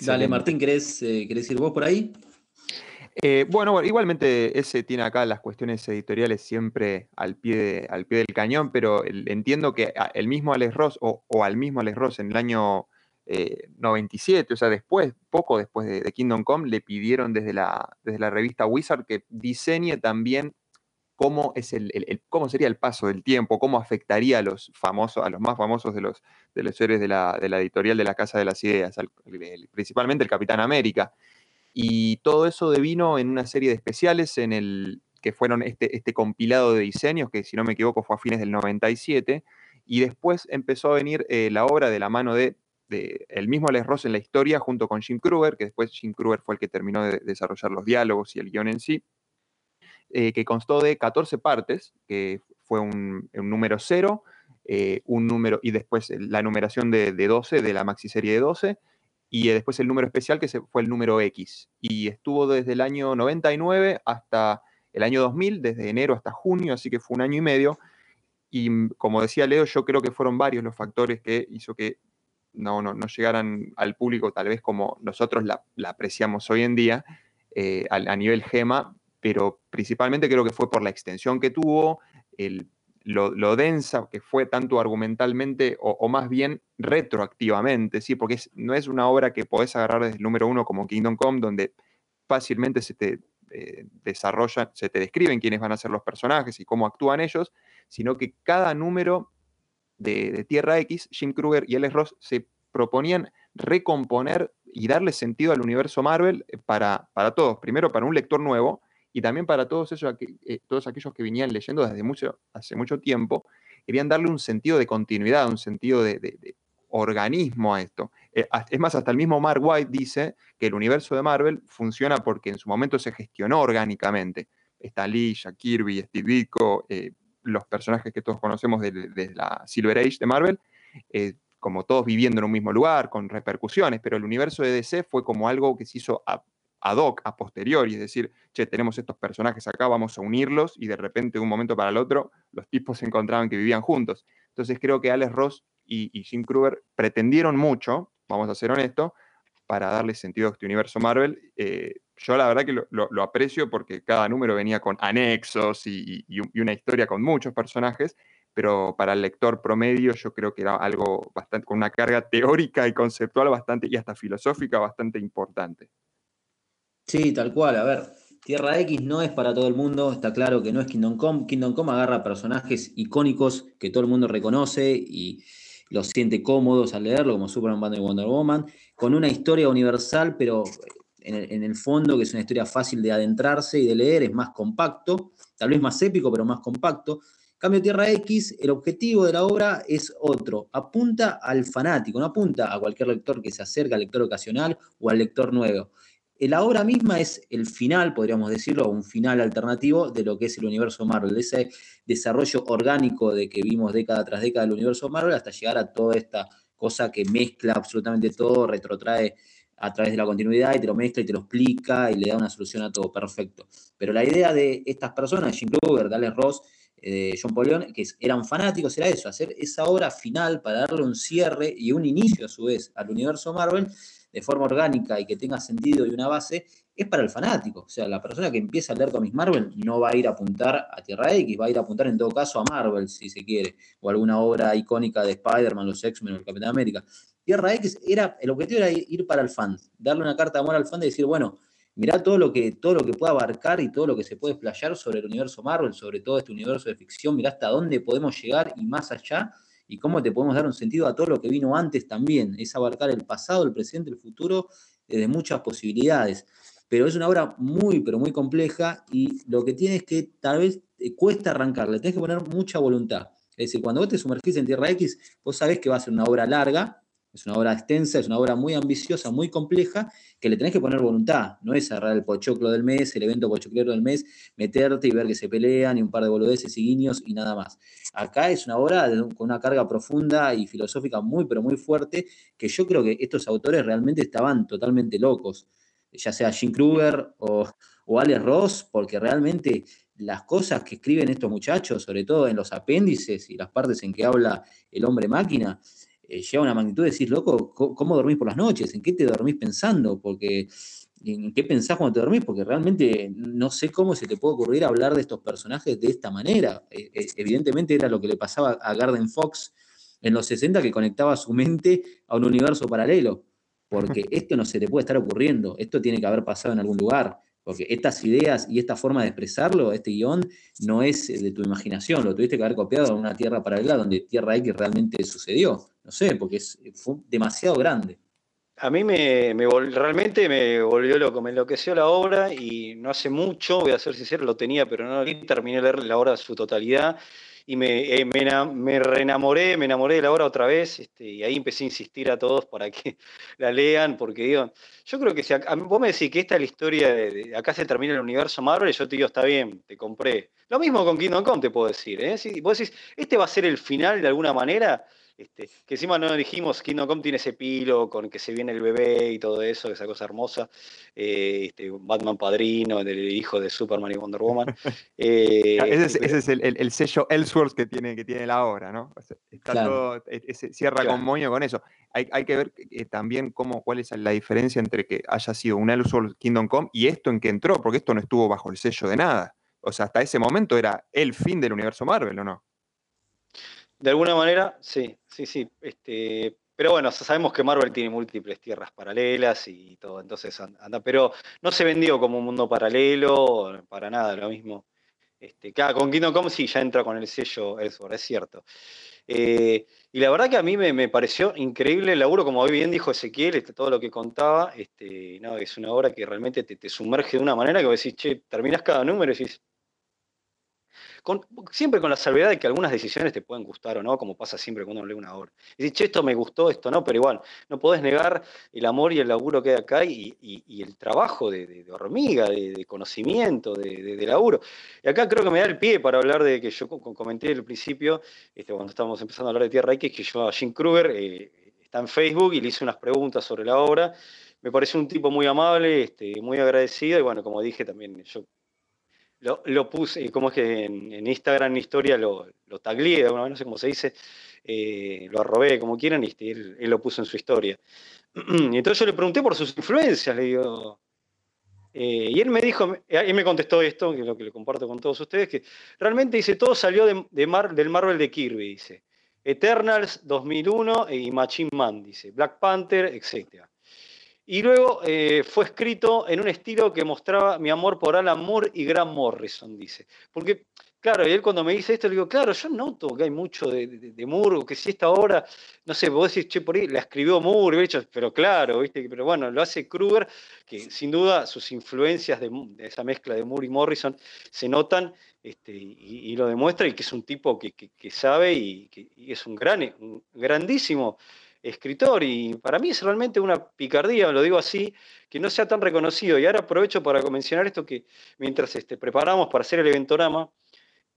Dale, Martín, ¿querés, eh, ir vos por ahí? Eh, bueno, igualmente ese tiene acá las cuestiones editoriales siempre al pie, al pie del cañón, pero entiendo que el mismo Alex Ross o, al mismo Alex Ross en el año 97, o sea, después, poco después de, Kingdom Come, le pidieron desde la, desde la revista Wizard que diseñe también cómo, es el, cómo sería el paso del tiempo, cómo afectaría a los famosos, a los más famosos de los, de los seres de la, editorial de la Casa de las Ideas, principalmente el Capitán América. Y todo eso devino en una serie de especiales en el que fueron este, este compilado de diseños, que si no me equivoco fue a fines del 97, y después empezó a venir eh, la obra de la mano de, el mismo Les Ross en la historia junto con Jim Kruger, que después Jim Kruger fue el que terminó de desarrollar los diálogos y el guion en sí. Eh, que constó de 14 partes, que fue un, número 0, eh, un número, y después la numeración de, 12, de la maxi serie de 12, y después el número especial que fue el número X. Y estuvo desde el año 99 hasta el año 2000, desde enero hasta junio, así que fue un año y medio. Y mm, como decía Leo, yo creo que fueron varios los factores que hizo que no, no, llegaran al público tal vez como nosotros la, apreciamos hoy en día, eh, a, nivel gema, pero principalmente creo que fue por la extensión que tuvo, lo, densa que fue tanto argumentalmente o, más bien retroactivamente, ¿sí? porque no es una obra que podés agarrar desde el número uno como Kingdom Come, donde fácilmente se te eh, desarrolla, se te describen quiénes van a ser los personajes y cómo actúan ellos, sino que cada número de, Tierra X, Jim Kruger y Alex Ross se proponían recomponer y darle sentido al universo Marvel eh, para, para todos. Primero, para un lector nuevo, y también para todos, ellos, eh, todos aquellos que venían leyendo desde mucho, hace mucho tiempo, querían darle un sentido de continuidad, un sentido de, organismo a esto. Eh, es más, hasta el mismo Mark White dice que el universo de Marvel funciona porque en su momento se gestionó orgánicamente. Está Lee, Jack Kirby, Steve Ditko, eh, los personajes que todos conocemos de, la Silver Age de Marvel, como todos viviendo en un mismo lugar, con repercusiones, pero el universo de DC fue como algo que se hizo a, ad hoc, a posteriori, es decir, che, tenemos estos personajes acá, vamos a unirlos y de repente de un momento para el otro los tipos se encontraban que vivían juntos. Entonces creo que Alex Ross y, Jim Kruger pretendieron mucho, vamos a ser honestos, para darle sentido a este universo Marvel. Eh, yo la verdad que lo, aprecio porque cada número venía con anexos y, una historia con muchos personajes, pero para el lector promedio yo creo que era algo bastante, con una carga teórica y conceptual bastante y hasta filosófica bastante importante. Sí, tal cual. A ver, Tierra X no es para todo el mundo, está claro que no es Kingdom Come. Kingdom Come agarra personajes icónicos que todo el mundo reconoce y los siente cómodos al leerlo, como Superman, Batman y Wonder Woman, con una historia universal, pero en el, fondo que es una historia fácil de adentrarse y de leer, es más compacto, tal vez más épico, pero más compacto. Cambio Tierra X, el objetivo de la obra es otro, apunta al fanático, no apunta a cualquier lector que se acerca al lector ocasional o al lector nuevo La obra misma es el final, podríamos decirlo, un final alternativo de lo que es el universo Marvel, ese desarrollo orgánico de que vimos década tras década del universo Marvel hasta llegar a toda esta cosa que mezcla absolutamente todo, retrotrae a través de la continuidad y te lo mezcla y te lo explica y le da una solución a todo, perfecto. Pero la idea de estas personas, Jim Kruger, Dale Ross, eh, John Paul que eran fanáticos, era eso, hacer esa obra final para darle un cierre y un inicio a su vez al universo Marvel de forma orgánica y que tenga sentido y una base, es para el fanático. O sea, la persona que empieza a leer Comics Marvel no va a ir a apuntar a Tierra X, va a ir a apuntar en todo caso a Marvel, si se quiere, o alguna obra icónica de Spider-Man, los X-Men o el Capitán América. Tierra X era, el objetivo era ir para el fan, darle una carta de amor al fan y decir, bueno, mirá todo lo que, todo lo que puede abarcar y todo lo que se puede explayar sobre el universo Marvel, sobre todo este universo de ficción, mirá hasta dónde podemos llegar y más allá, y cómo te podemos dar un sentido a todo lo que vino antes también. Es abarcar el pasado, el presente, el futuro, desde muchas posibilidades. Pero es una obra muy, pero muy compleja y lo que tiene es que tal vez te cuesta arrancarle, tenés que poner mucha voluntad. Es decir, cuando vos te sumergís en Tierra X, vos sabés que va a ser una obra larga, es una obra extensa, es una obra muy ambiciosa, muy compleja, que le tenés que poner voluntad. No es agarrar el pochoclo del mes, el evento pochoclero del mes, meterte y ver que se pelean y un par de boludeces y guiños y nada más. Acá es una obra con una carga profunda y filosófica muy, pero muy fuerte, que yo creo que estos autores realmente estaban totalmente locos, ya sea Jim Kruger o, o Alex Ross, porque realmente las cosas que escriben estos muchachos, sobre todo en los apéndices y las partes en que habla el hombre máquina, eh, lleva una magnitud de decir, loco, ¿cómo dormís por las noches? ¿En qué te dormís pensando? Porque, ¿En qué pensás cuando te dormís? Porque realmente no sé cómo se te puede ocurrir hablar de estos personajes de esta manera. Eh, eh, evidentemente era lo que le pasaba a Garden Fox en los 60 que conectaba su mente a un universo paralelo. Porque esto no se te puede estar ocurriendo, esto tiene que haber pasado en algún lugar. Porque estas ideas y esta forma de expresarlo, este guion, no es de tu imaginación, lo tuviste que haber copiado en una tierra paralela donde Tierra X realmente sucedió. No sé, porque es, fue demasiado grande. A mí me, realmente me volvió loco, me enloqueció la obra y no hace mucho, voy a ser sincero, lo tenía, pero no terminé de leer la obra en su totalidad y me, eh, me, reenamoré, me enamoré de la obra otra vez, este, y ahí empecé a insistir a todos para que la lean, porque digo, yo creo que si vos me decís que esta es la historia de, acá se termina el universo Marvel, yo te digo, está bien, te compré. Lo mismo con Kingdom Come te puedo decir, ¿eh? Si vos decís, este va a ser el final de alguna manera, este, que encima no dijimos, Kingdom Come tiene ese pilo con que se viene el bebé y todo eso, esa cosa hermosa. Eh, este, Batman padrino, del hijo de Superman y Wonder Woman. Eh, ese, es, el, sello Ellsworth que tiene, que tiene la obra, ¿no? E, cierra con moño con eso. Hay, que ver eh, también cómo, cuál es la diferencia entre que haya sido un Ellsworth Kingdom Come y esto en que entró, porque esto no estuvo bajo el sello de nada. O sea, hasta ese momento era el fin del universo Marvel, ¿o no? De alguna manera, sí, sí, sí. Este, pero bueno, sabemos que Marvel tiene múltiples tierras paralelas y todo, entonces anda. Pero no se vendió como un mundo paralelo, para nada, lo mismo. Este, con Kingdom Come sí ya entra con el sello Ellsworth, es cierto. Eh, y la verdad que a mí me, pareció increíble el laburo, como bien dijo Ezequiel, este, todo lo que contaba, este, no, es una obra que realmente te, te sumerge de una manera que vos decís, che, terminás cada número y decís, siempre con la salvedad de que algunas decisiones te pueden gustar o no, como pasa siempre cuando uno lee una obra. Y dices, che, esto me gustó, esto no, pero igual, no podés negar el amor y el laburo que hay acá y, el trabajo de, hormiga, de, conocimiento, de, laburo. Y acá creo que me da el pie para hablar de que yo comenté al principio, este, cuando estábamos empezando a hablar de Tierra X, que yo a Jim Kruger eh, está en Facebook y le hice unas preguntas sobre la obra. Me pareció un tipo muy amable, este, muy agradecido y bueno, como dije también, yo lo, puse, como es que en, Instagram en historia lo, lo tagleé, no sé cómo se dice, eh, lo arrobé como quieran y este, él, lo puso en su historia. Y entonces yo le pregunté por sus influencias, le digo, eh, y él me dijo, él me contestó esto, que es lo que le comparto con todos ustedes, que realmente dice, todo salió de, del Marvel de Kirby, dice. Eternals 2001 y Machine Man, dice. Black Panther, etcétera. Y luego eh, fue escrito en un estilo que mostraba mi amor por Alan Moore y Grant Morrison, dice. Porque, claro, y él cuando me dice esto, le digo, claro, yo noto que hay mucho de, de, Moore, que si esta obra, no sé, vos decís, che, por ahí la escribió Moore, pero claro, ¿viste? pero bueno, lo hace Kruger, que sin duda sus influencias de, esa mezcla de Moore y Morrison se notan este, y, lo demuestra, y que es un tipo que, sabe y que es un gran, grandísimo escritor y para mí es realmente una picardía, lo digo así, que no sea tan reconocido. Y ahora aprovecho para mencionar esto que mientras este, preparamos para hacer el eventorama,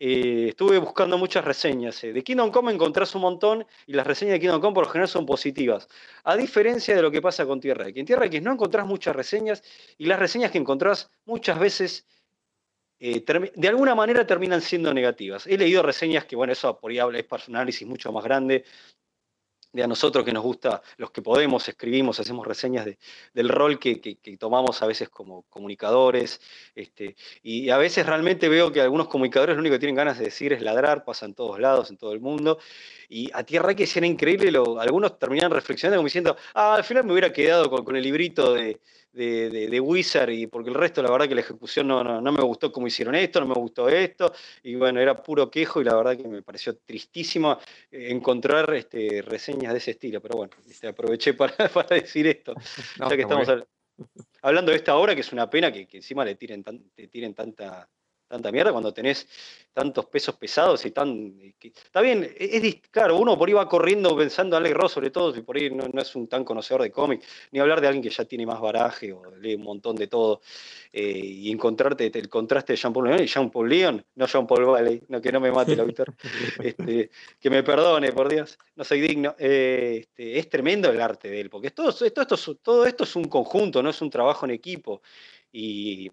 eh, estuve buscando muchas reseñas. Eh. De Kingdom Come encontrás un montón y las reseñas de Kingdom Come por lo general son positivas. A diferencia de lo que pasa con Tierra X. En Tierra X no encontrás muchas reseñas y las reseñas que encontrás muchas veces eh, de alguna manera terminan siendo negativas. He leído reseñas que, bueno, eso por ahí es para un análisis mucho más grande, de a nosotros que nos gusta, los que podemos, escribimos, hacemos reseñas del rol que, tomamos a veces como comunicadores. Este, y a veces realmente veo que algunos comunicadores lo único que tienen ganas de decir es ladrar, pasa en todos lados, en todo el mundo. Y a Tierra que era increíble, algunos terminan reflexionando como diciendo, ah, al final me hubiera quedado con el librito de, de, Wizard, y porque el resto, la verdad que la ejecución no, no, me gustó cómo hicieron esto, no me gustó esto, y bueno, era puro quejo y la verdad que me pareció tristísimo eh, encontrar este, reseñas de ese estilo, pero bueno, este, aproveché para, para, decir esto, ya que estamos hablando de esta obra, que es una pena que, encima le tiren, te tiren tanta tanta mierda cuando tenés tantos pesos pesados y tan... está bien, es, claro, uno por ahí va corriendo pensando en Alex Ross sobre todo, y por ahí no, es un tan conocedor de cómics, ni hablar de alguien que ya tiene más baraje o lee un montón de todo, eh, y encontrarte el contraste de Jean Paul Leon y Jean Paul Leon, no Jean Paul Valley, no, que no me mate la Víctor, este, que me perdone, por Dios, no soy digno. Eh, este, es tremendo el arte de él, porque todo, esto, todo esto es un conjunto, no es un trabajo en equipo. Y,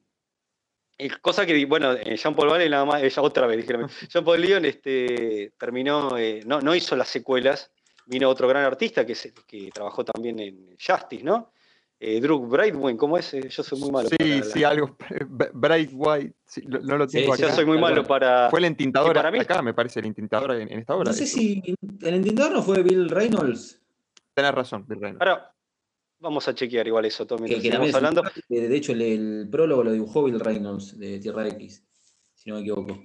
Cosa que, bueno, eh, Jean Paul Valley nada más, ella otra vez dijeron, Jean Paul Leon este, terminó, eh, no, no, hizo las secuelas, vino otro gran artista que, que trabajó también en Justice, ¿no? Eh, Drew Brightway, ¿cómo es? Yo soy muy malo. Sí, sí, algo. Brightway, no, lo tengo sí, Yo soy muy malo para. Fue el entintador para mí, acá, me parece, el entintador en, esta obra. No sé si el entintador no fue Bill Reynolds. Tenés razón, Bill Reynolds. Ahora, Vamos a chequear igual eso, Tommy. Que, estamos hablando. De hecho, el, prólogo lo dibujó Bill Reynolds de Tierra X, si no me equivoco.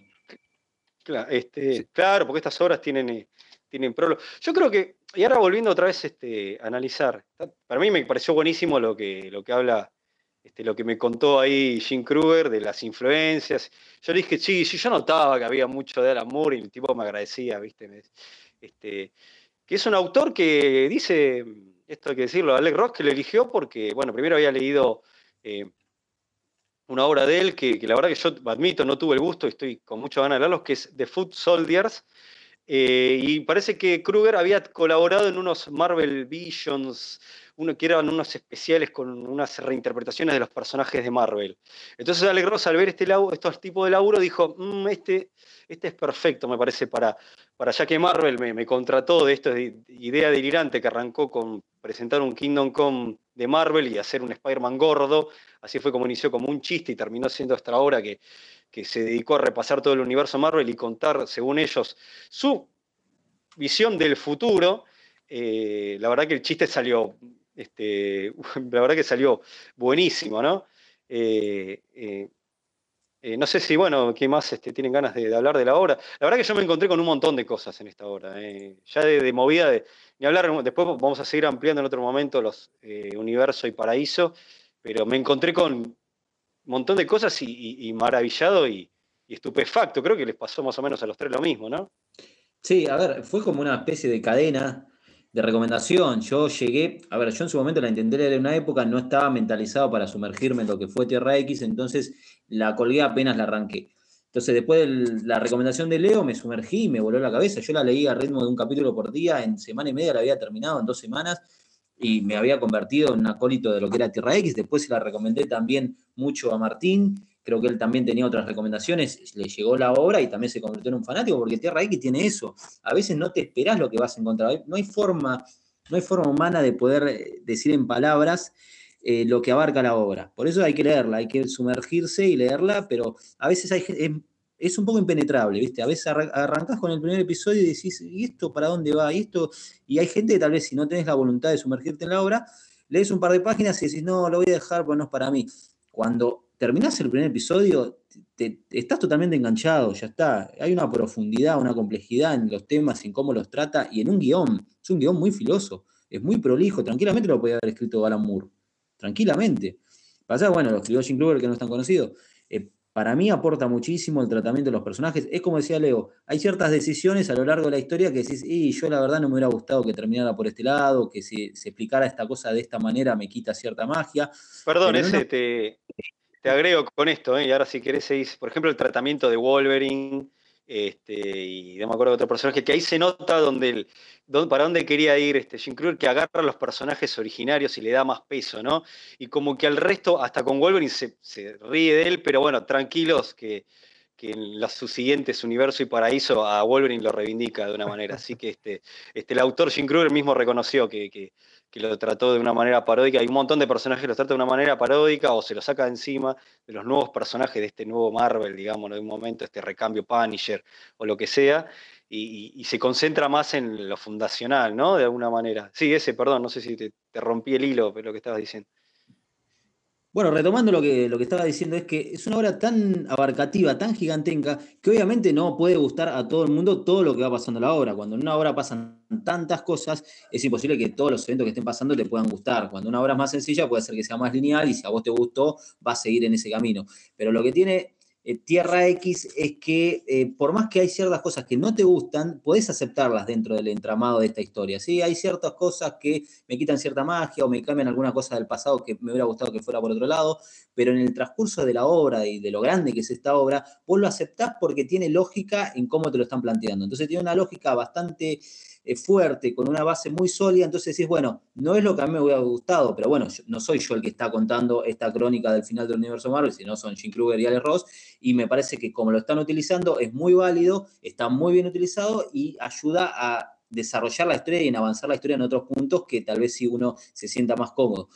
Claro, este, claro porque estas obras tienen, eh, tienen prólogo. Yo creo que, y ahora volviendo otra vez este, a analizar, para mí me pareció buenísimo lo que, lo que habla, este, lo que me contó ahí Jim Kruger de las influencias. Yo le dije, sí, sí, yo notaba que había mucho de Alan Moore y el tipo me agradecía, ¿viste? Este, que es un autor que dice esto hay que decirlo, Alex Ross que lo eligió porque, bueno, primero había leído eh, una obra de él que, la verdad que yo admito, no tuve el gusto, y estoy con mucha ganas de hablarlos, que es The Food Soldiers. Eh, y parece que Kruger había colaborado en unos Marvel Visions, uno que eran unos especiales con unas reinterpretaciones de los personajes de Marvel. Entonces Alex Ross, al ver este estos tipos de laburo, dijo, mm, este, este es perfecto, me parece, para, para ya que Marvel me, contrató de esta idea delirante que arrancó con presentar un Kingdom Come de Marvel y hacer un Spider-Man gordo. Así fue como inició como un chiste y terminó siendo esta obra que, que se dedicó a repasar todo el universo Marvel y contar, según ellos, su visión del futuro. Eh, la verdad que el chiste salió, este, la verdad que salió buenísimo, ¿no? Eh, eh, eh, no sé si, bueno, ¿qué más este, tienen ganas de, hablar de la obra? La verdad que yo me encontré con un montón de cosas en esta obra. Ya de, movida, de, ni hablar, después vamos a seguir ampliando en otro momento los universo y paraíso, pero me encontré con un montón de cosas y, maravillado y, estupefacto. Creo que les pasó más o menos a los tres lo mismo, ¿no? Sí, a ver, fue como una especie de cadena de recomendación. Yo llegué, a ver, yo en su momento la intenté leer en una época, no estaba mentalizado para sumergirme en lo que fue Tierra X, entonces la colgué apenas la arranqué. Entonces, después de la recomendación de Leo, me sumergí y me voló la cabeza. Yo la leí a ritmo de un capítulo por día, en semana y media la había terminado, en dos semanas, y me había convertido en un acólito de lo que era Tierra X. Después se la recomendé también mucho a Martín, creo que él también tenía otras recomendaciones, le llegó la obra y también se convirtió en un fanático, porque Tierra X tiene eso. A veces no te esperás lo que vas a encontrar. No hay forma, no hay forma humana de poder eh, decir en palabras eh, lo que abarca la obra. Por eso hay que leerla, hay que sumergirse y leerla, pero a veces hay, es, un poco impenetrable, ¿viste? A veces arrancas con el primer episodio y decís, ¿y esto para dónde va? ¿Y esto? Y hay gente que tal vez si no tenés la voluntad de sumergirte en la obra, lees un par de páginas y decís, no, lo voy a dejar, pues no es para mí. Cuando terminás el primer episodio, estás totalmente enganchado, ya está. Hay una profundidad, una complejidad en los temas, en cómo los trata y en un guion. Es un guion muy filoso, es muy prolijo. Tranquilamente lo podía haber escrito Alan Moore tranquilamente. Pasa, bueno, lo escribió Jim Kruger, que no es tan conocido, eh, para mí aporta muchísimo el tratamiento de los personajes. Es como decía Leo, hay ciertas decisiones a lo largo de la historia que decís, y yo la verdad no me hubiera gustado que terminara por este lado, que si se explicara esta cosa de esta manera me quita cierta magia. Perdón, ese te, te, agrego con esto, ¿eh? y ahora si querés por ejemplo, el tratamiento de Wolverine este, y no me acuerdo de otro personaje, que ahí se nota donde para dónde quería ir este Jim Kruger, que agarra a los personajes originarios y le da más peso, ¿no? Y como que al resto, hasta con Wolverine se, ríe de él, pero bueno, tranquilos que, en los, sus siguientes Universo y Paraíso a Wolverine lo reivindica de una manera. Así que este, este, el autor Jim Kruger mismo reconoció que, que que lo trató de una manera paródica. Hay un montón de personajes que los trata de una manera paródica o se lo saca de encima de los nuevos personajes de este nuevo Marvel, digamos, de un momento, este recambio Punisher o lo que sea, y, se concentra más en lo fundacional, ¿no? De alguna manera. Sí, ese, perdón, no sé si te, te rompí el hilo, pero lo que estabas diciendo. Bueno, retomando lo que, lo que estaba diciendo, es que es una obra tan abarcativa, tan gigantenca, que obviamente no puede gustar a todo el mundo todo lo que va pasando en la obra. Cuando en una obra pasan tantas cosas, es imposible que todos los eventos que estén pasando te puedan gustar. Cuando una obra es más sencilla, puede ser que sea más lineal y si a vos te gustó, va a seguir en ese camino. Pero lo que tiene eh, Tierra X es que eh, por más que hay ciertas cosas que no te gustan, podés aceptarlas dentro del entramado de esta historia. ¿sí? Hay ciertas cosas que me quitan cierta magia o me cambian alguna cosa del pasado que me hubiera gustado que fuera por otro lado, pero en el transcurso de la obra y de lo grande que es esta obra, vos lo aceptás porque tiene lógica en cómo te lo están planteando. Entonces tiene una lógica bastante fuerte, con una base muy sólida, entonces decís, bueno, no es lo que a mí me hubiera gustado, pero bueno, no soy yo el que está contando esta crónica del final del universo Marvel, sino son Jim Kruger y Alex Ross, y me parece que como lo están utilizando es muy válido, está muy bien utilizado y ayuda a desarrollar la historia y en avanzar la historia en otros puntos que tal vez si uno se sienta más cómodo.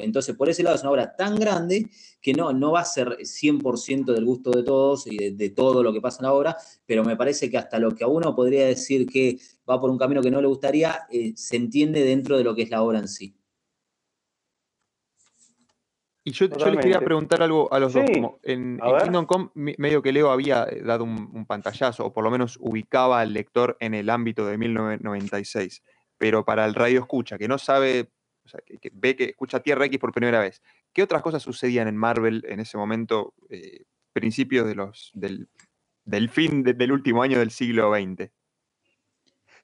Entonces, por ese lado es una obra tan grande que no, no va a ser 100% del gusto de todos y de, todo lo que pasa en la obra, pero me parece que hasta lo que a uno podría decir que va por un camino que no le gustaría, eh, se entiende dentro de lo que es la obra en sí. Y yo, yo, les quería preguntar algo a los dos. en, Kingdom Come, medio que Leo había eh, dado un, pantallazo, o por lo menos ubicaba al lector en el ámbito de 1996. Pero para el radio escucha, que no sabe, o sea, que, ve que escucha Tierra X por primera vez, ¿qué otras cosas sucedían en Marvel en ese momento, eh, principios de los, del, fin del último año del siglo XX?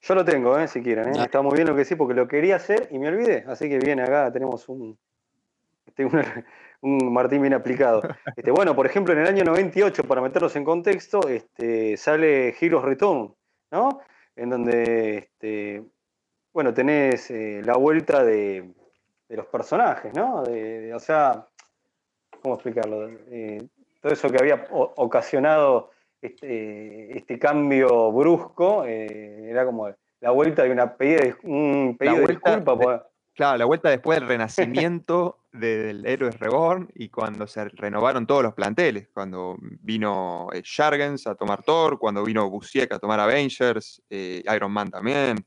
Yo lo tengo, eh, si quieren. ¿eh? Está muy bien lo que sí, porque lo quería hacer y me olvidé. Así que viene acá, tenemos un, este, un, Martín bien aplicado. Este, bueno, por ejemplo, en el año 98, para meterlos en contexto, este, sale Heroes Return, ¿no? En donde, este, bueno, tenés eh, la vuelta de, los personajes, ¿no? o sea, ¿cómo explicarlo? Eh, todo eso que había ocasionado este, este cambio brusco eh, era como la vuelta de una pedida de, un pedido de disculpa. Claro, la vuelta después del renacimiento del Héroes Reborn y cuando se renovaron todos los planteles, cuando vino eh, Shargens a tomar Thor, cuando vino Busiek a tomar Avengers, eh, Iron Man también.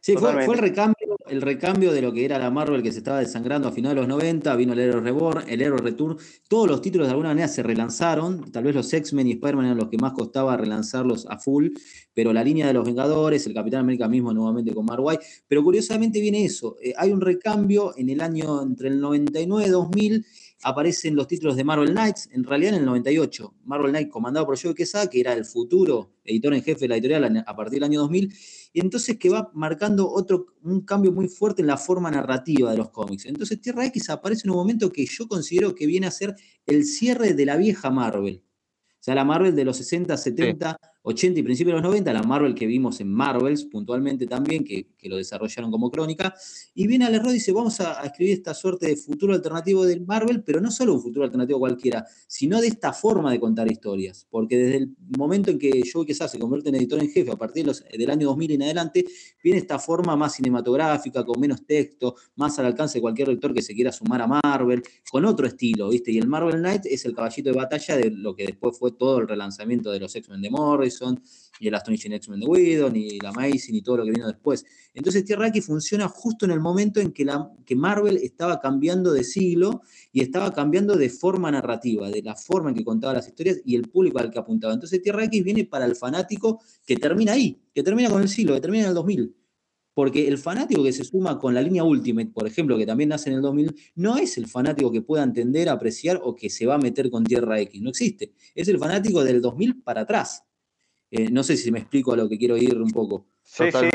Sí, fue, el, recambio, el recambio de lo que era la Marvel que se estaba desangrando a finales de los 90, vino el Héroe Reborn, el Héroe Return, todos los títulos de alguna manera se relanzaron, tal vez los X-Men y Spider-Man eran los que más costaba relanzarlos a full, pero la línea de los Vengadores, el Capitán América mismo nuevamente con Mark White, pero curiosamente viene eso, eh, hay un recambio en el año entre el 99 y 2000, aparecen los títulos de Marvel Knights, en realidad en el 98, Marvel Knights comandado por Joe Quesada, que era el futuro editor en jefe de la editorial a partir del año 2000, y entonces que va marcando otro, un cambio muy fuerte en la forma narrativa de los cómics. Entonces Tierra X aparece en un momento que yo considero que viene a ser el cierre de la vieja Marvel. O sea, la Marvel de los 60, 70, 80 y principios de los 90, la Marvel que vimos en Marvels puntualmente también, que, lo desarrollaron como crónica, y viene al error y dice, vamos a, escribir esta suerte de futuro alternativo del Marvel, pero no solo un futuro alternativo cualquiera, sino de esta forma de contar historias, porque desde el momento en que Joe Quesada se convierte en editor en jefe, a partir del año 2000 en adelante, viene esta forma más cinematográfica, con menos texto, más al alcance de cualquier lector que se quiera sumar a Marvel, con otro estilo, ¿viste? Y el Marvel Knight es el caballito de batalla de lo que después fue todo el relanzamiento de los X-Men de Morris, y el Astonishing X-Men de Widow, ni la Amazing, ni todo lo que vino después. Entonces Tierra X funciona justo en el momento en que Marvel estaba cambiando de siglo y estaba cambiando de forma narrativa, de la forma en que contaba las historias y el público al que apuntaba. Entonces Tierra X viene para el fanático que termina ahí, que termina con el siglo, que termina en el 2000. Porque el fanático que se suma con la línea Ultimate, por ejemplo, que también nace en el 2000, no es el fanático que pueda entender, apreciar o que se va a meter con Tierra X. No existe. Es el fanático del 2000 para atrás. Eh, no sé si me explico a lo que quiero ir un poco. Sí, sí.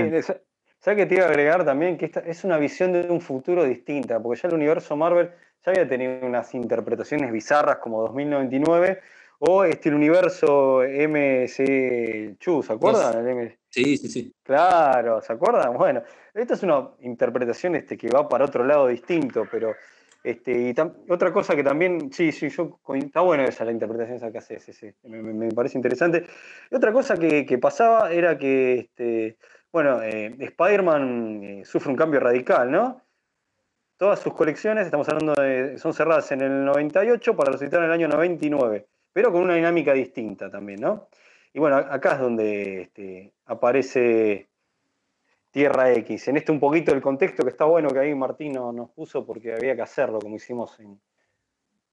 ¿Sabes que te iba a agregar también? Que esta es una visión de un futuro distinta, porque ya el universo Marvel ya había tenido unas interpretaciones bizarras como 2099 o este, el universo MC Chu, ¿se acuerdan? Sí, sí, sí. Claro, ¿se acuerdan? Bueno, esta es una interpretación este, que va para otro lado distinto, pero este, y otra cosa que también, sí, sí, yo, está bueno esa la interpretación que hace, sí, sí, me, parece interesante. Y otra cosa que, pasaba era que, este, bueno, eh, Spider-Man eh, sufre un cambio radical, ¿no? Todas sus colecciones, estamos hablando de, son cerradas en el 98 para resucitar en el año 99, pero con una dinámica distinta también, ¿no? Y bueno, acá es donde este, aparece Tierra X. En este un poquito el contexto que está bueno que ahí Martín nos puso porque había que hacerlo, como hicimos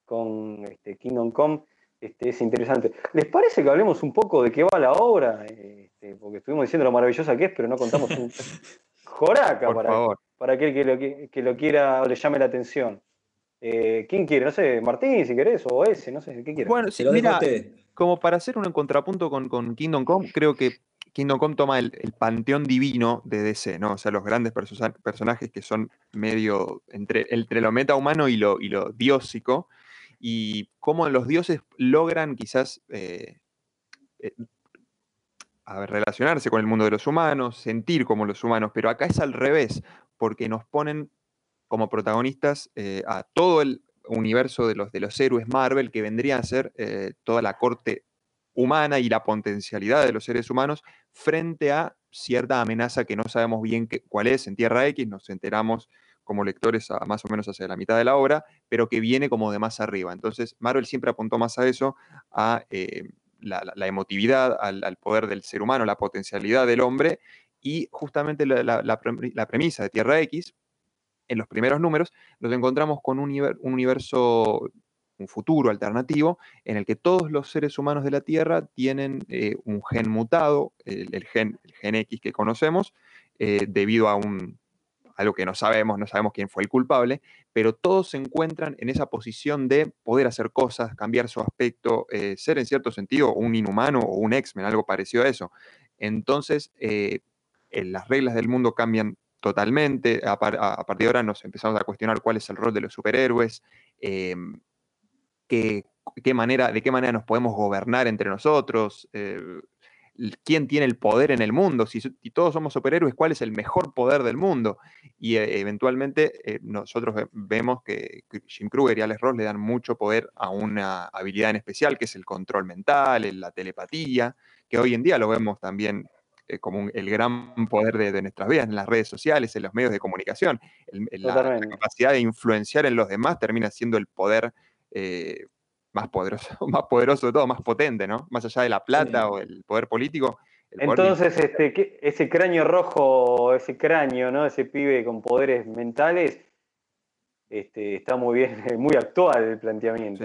con este, Kingdom Come. Este, es interesante. ¿Les parece que hablemos un poco de qué va la obra? Este, porque estuvimos diciendo lo maravillosa que es, pero no contamos un joraca para, para aquel que lo, que, lo, quiera o le llame la atención. Eh, ¿Quién quiere? No sé, Martín, si querés, o ese, no sé, ¿qué quiere? Bueno, si mira, como para hacer un contrapunto con, con Kingdom Come, creo que Kingdom Come toma el, panteón divino de DC, ¿no? O sea, los grandes personajes que son medio entre, entre lo metahumano y lo, y lo diósico, y cómo los dioses logran quizás eh, eh, relacionarse con el mundo de los humanos, sentir como los humanos, pero acá es al revés, porque nos ponen como protagonistas eh, a todo el universo de los, de los héroes Marvel, que vendría a ser toda la corte humana y la potencialidad de los seres humanos frente a cierta amenaza que no sabemos bien cuál es en Tierra X, nos enteramos como lectores a, más o menos hacia la mitad de la obra, pero que viene como de más arriba. Entonces, Marvel siempre apuntó más a eso, a eh, la, emotividad, al, poder del ser humano, la potencialidad del hombre, y justamente la, premisa de Tierra X, en los primeros números, nos encontramos con un universo un futuro alternativo en el que todos los seres humanos de la Tierra tienen eh, un gen mutado, el, gen, gen, X que conocemos, eh, debido a un, algo que no sabemos, no sabemos quién fue el culpable, pero todos se encuentran en esa posición de poder hacer cosas, cambiar su aspecto, eh, ser en cierto sentido un inhumano o un X-Men, algo parecido a eso. Entonces, las reglas del mundo cambian totalmente. A, partir de ahora nos empezamos a cuestionar cuál es el rol de los superhéroes. Qué manera, de qué manera nos podemos gobernar entre nosotros, eh, quién tiene el poder en el mundo, si, todos somos superhéroes, cuál es el mejor poder del mundo. Y eh, eventualmente eh, nosotros vemos que Jim Kruger y Alex Ross le dan mucho poder a una habilidad en especial, que es el control mental, la telepatía, que hoy en día lo vemos también como el gran poder de, nuestras vidas, en las redes sociales, en los medios de comunicación. la, capacidad de influenciar en los demás termina siendo el poder eh, más poderoso, más poderoso de todo, más potente, ¿no? Más allá de la plata o el poder político. Entonces, este, ese cráneo rojo, ese cráneo, ¿no? Ese pibe con poderes mentales, este, está muy bien, muy actual el planteamiento.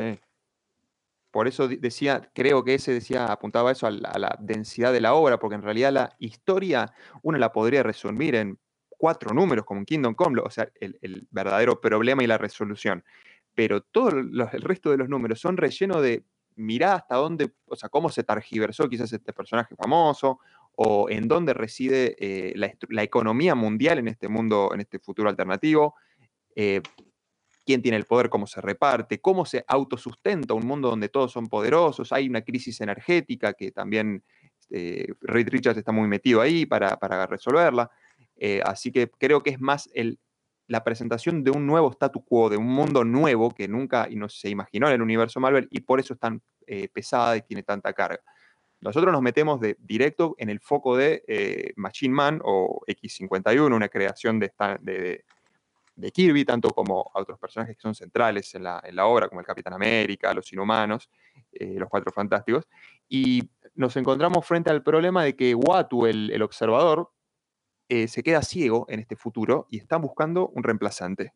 Por eso decía, creo que ese decía, apuntaba eso a la, densidad de la obra, porque en realidad la historia uno la podría resumir en cuatro números, como en Kingdom Come, o sea, el verdadero problema y la resolución pero todo el resto de los números son rellenos de mirá hasta dónde, o sea, cómo se targiversó quizás este personaje famoso, o en dónde reside eh, la, economía mundial en este mundo, en este futuro alternativo, eh, quién tiene el poder, cómo se reparte, cómo se autosustenta un mundo donde todos son poderosos, hay una crisis energética que también eh, Reed Richards está muy metido ahí para, para resolverla, así que creo que es más el, la presentación de un nuevo statu quo, de un mundo nuevo que nunca y no se imaginó en el universo Marvel y por eso es tan eh, pesada y tiene tanta carga. Nosotros nos metemos de directo en el foco de eh, Machine Man o X51, una creación de, de, Kirby, tanto como otros personajes que son centrales en la, obra, como el Capitán América, los Inhumanos, eh, los Cuatro Fantásticos. Y nos encontramos frente al problema de que Watu, el, el observador, eh, se queda ciego en este futuro y están buscando un reemplazante.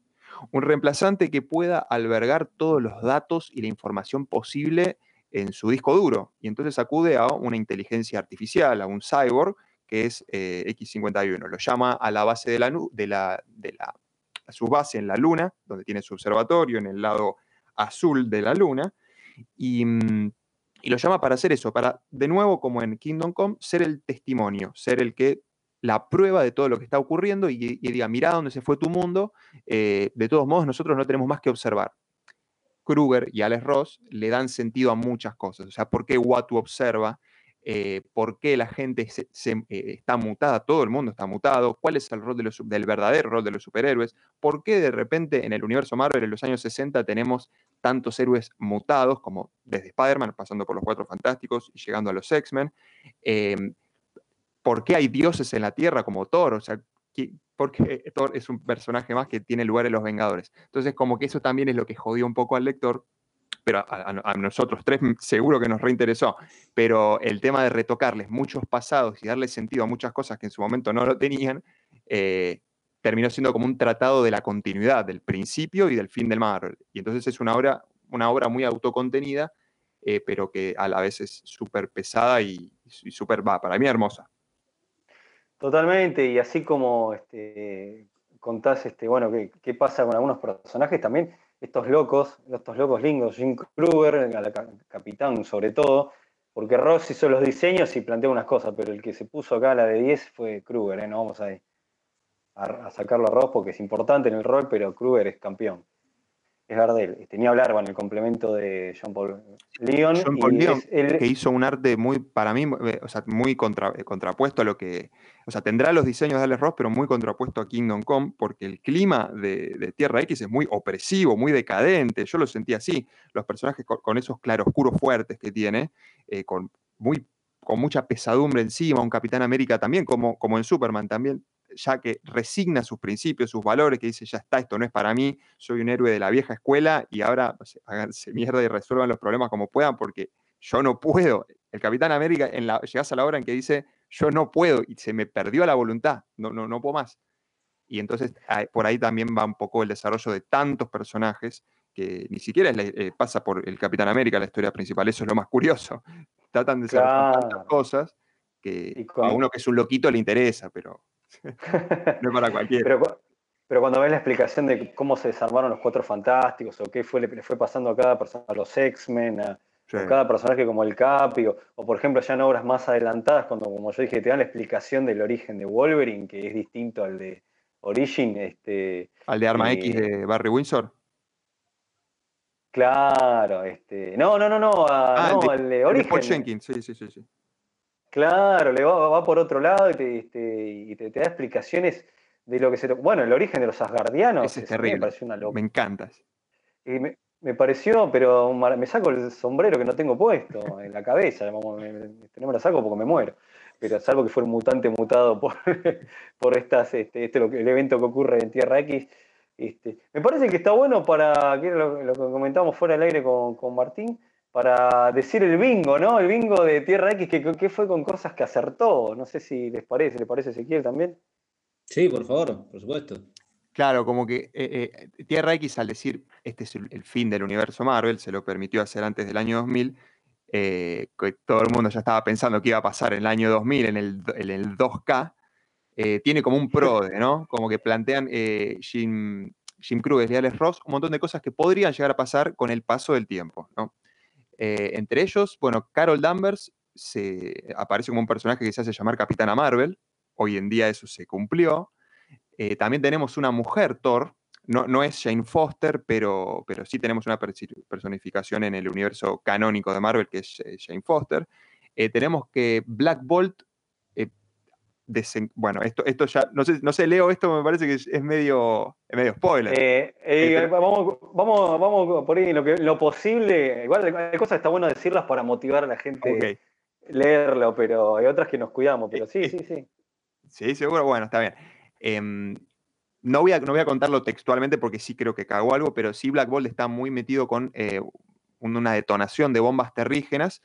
Un reemplazante que pueda albergar todos los datos y la información posible en su disco duro. Y entonces acude a una inteligencia artificial, a un cyborg, que es eh, X51. Lo llama a la base de la, de la, de la su base en la Luna, donde tiene su observatorio en el lado azul de la Luna, y, mm, y, lo llama para hacer eso, para, de nuevo, como en Kingdom Come, ser el testimonio, ser el que la prueba de todo lo que está ocurriendo y, diga, mira dónde se fue tu mundo, eh, de todos modos nosotros no tenemos más que observar. Kruger y Alex Ross le dan sentido a muchas cosas, o sea, ¿por qué Watu observa? Eh, por qué la gente se, eh, está mutada, todo el mundo está mutado, cuál es el rol del verdadero rol de los superhéroes, por qué de repente en el universo Marvel en los años 60 tenemos tantos héroes mutados, como desde Spider-Man, pasando por los Cuatro Fantásticos y llegando a los X-Men, por qué hay dioses en la Tierra como Thor, o sea, porque Thor es un personaje más que tiene lugar en los Vengadores. Entonces, como que eso también es lo que jodió un poco al lector, pero a, nosotros tres seguro que nos reinteresó, pero el tema de retocarles muchos pasados y darle sentido a muchas cosas que en su momento no lo tenían, eh, terminó siendo como un tratado de la continuidad, del principio y del fin del Marvel. Y entonces es una obra, una obra muy autocontenida, eh, pero que a la vez es súper pesada y, súper, va, para mí hermosa. Totalmente, y así como este, contás, este, bueno, qué, qué pasa con algunos personajes, también estos locos, estos locos lingos, Jim Kruger, capitán sobre todo, porque Ross hizo los diseños y planteó unas cosas, pero el que se puso acá la de 10 fue Kruger, ¿eh? no vamos a, a, sacarlo a Ross porque es importante en el rol, pero Kruger es campeón es Gardel. Tenía hablar con el complemento de John Paul Leon. John Paul Leon, que hizo un arte muy, para mí, eh, o sea, muy eh, contrapuesto a lo que. O sea, tendrá los diseños de Alex Ross, pero muy contrapuesto a Kingdom Come, porque el clima de, Tierra X es muy opresivo, muy decadente. Yo lo sentí así. Los personajes con, esos claroscuros fuertes que tiene, eh, con, muy, con mucha pesadumbre encima. Un Capitán América también, como, como en Superman, también ya que resigna sus principios, sus valores, que dice, ya está, esto no es para mí, soy un héroe de la vieja escuela y ahora háganse mierda y resuelvan los problemas como puedan porque yo no puedo. El Capitán América, en la, llegas a la hora en que dice, yo no puedo y se me perdió la voluntad, no, no, no puedo más. Y entonces por ahí también va un poco el desarrollo de tantos personajes que ni siquiera eh, pasa por el Capitán América la historia principal, eso es lo más curioso. Tratan de desarrollar tantas cosas que a uno que es un loquito le interesa, pero no para cualquiera. Pero, cuando ves la explicación de cómo se desarmaron los cuatro fantásticos, o qué fue, le, fue pasando a cada persona, a los X-Men, a, cada personaje como el Capi, o, por ejemplo ya en obras más adelantadas, cuando como yo dije, te dan la explicación del origen de Wolverine, que es distinto al de Origin. Este, ¿Al de Arma X de Barry Windsor? Claro, este. No, no, no, no, ah, no el de, Origin. Jenkins, sí, sí, sí. sí. Claro, le va, por otro lado y, te, este, da explicaciones de lo que se... Bueno, el origen de los asgardianos. es terrible. Me pareció una Me encanta. Y me, pareció, pero me saco el sombrero que no tengo puesto en la cabeza. no me la saco porque me muero. Pero salvo que fue un mutante mutado por, por estas, este, este el evento que ocurre en Tierra X. Este, me parece que está bueno para, lo, lo que comentamos fuera del aire con, con Martín, para decir el bingo, ¿no? El bingo de Tierra X, que, fue con cosas que acertó. No sé si les parece, ¿le parece Ezequiel también? Sí, por favor, por supuesto. Claro, como que eh, eh, Tierra X al decir este es el, fin del universo Marvel, se lo permitió hacer antes del año 2000, eh, que todo el mundo ya estaba pensando que iba a pasar en el año 2000, en el, en el 2K, tiene como un PRODE, ¿no? Como que plantean Jim, Jim Kruger y Alex Ross un montón de cosas que podrían llegar a pasar con el paso del tiempo, ¿no? Eh, entre ellos, bueno, Carol Danvers se, aparece como un personaje que se hace llamar Capitana Marvel. Hoy en día eso se cumplió. Eh, también tenemos una mujer, Thor. No, no es Jane Foster, pero, pero sí tenemos una personificación en el universo canónico de Marvel, que es eh, Jane Foster. tenemos que Black Bolt bueno, esto, esto ya, no sé, no sé, Leo, esto me parece que es, medio, medio spoiler. Eh, eh, este vamos, vamos, vamos por ahí lo, que, lo posible. Igual hay cosas que está bueno decirlas para motivar a la gente a leerlo, pero hay otras que nos cuidamos, pero sí, sí, sí. Sí, seguro, bueno, está bien. Em, no, voy a, no voy a contarlo textualmente porque sí creo que cagó algo, pero sí Black Bolt está muy metido con eh, una detonación de bombas terrígenas,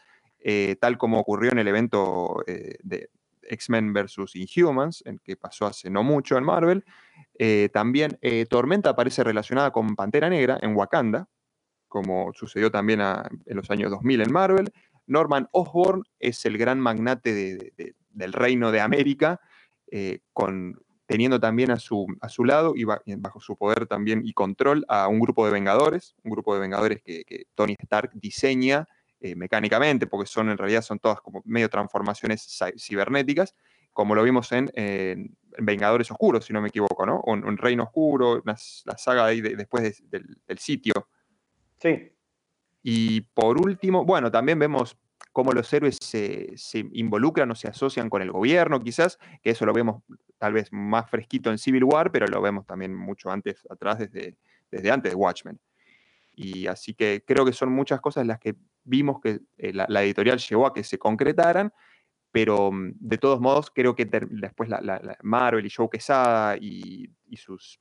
tal como ocurrió en el evento de, X-Men vs. Inhumans, en que pasó hace no mucho en Marvel. Eh, también eh, Tormenta aparece relacionada con Pantera Negra en Wakanda, como sucedió también en los años 2000 en Marvel. Norman Osborn es el gran magnate de, del reino de América, eh, teniendo también a su lado y bajo su poder también y control a un grupo de vengadores, un grupo de vengadores que, Tony Stark diseña eh, mecánicamente, porque son en realidad son todas como medio transformaciones cibernéticas, como lo vimos en, Vengadores Oscuros, si no me equivoco, ¿no? Un, Reino Oscuro, la saga ahí después del, del sitio. Sí. Y por último, bueno, también vemos cómo los héroes se, involucran o se asocian con el gobierno, quizás, que eso lo vemos tal vez más fresquito en Civil War, pero lo vemos también mucho antes, atrás, desde, desde antes de Watchmen. Y así que creo que son muchas cosas las que vimos que eh, la, editorial llevó a que se concretaran, pero mm, de todos modos creo que después la, Marvel y Joe Quesada y sus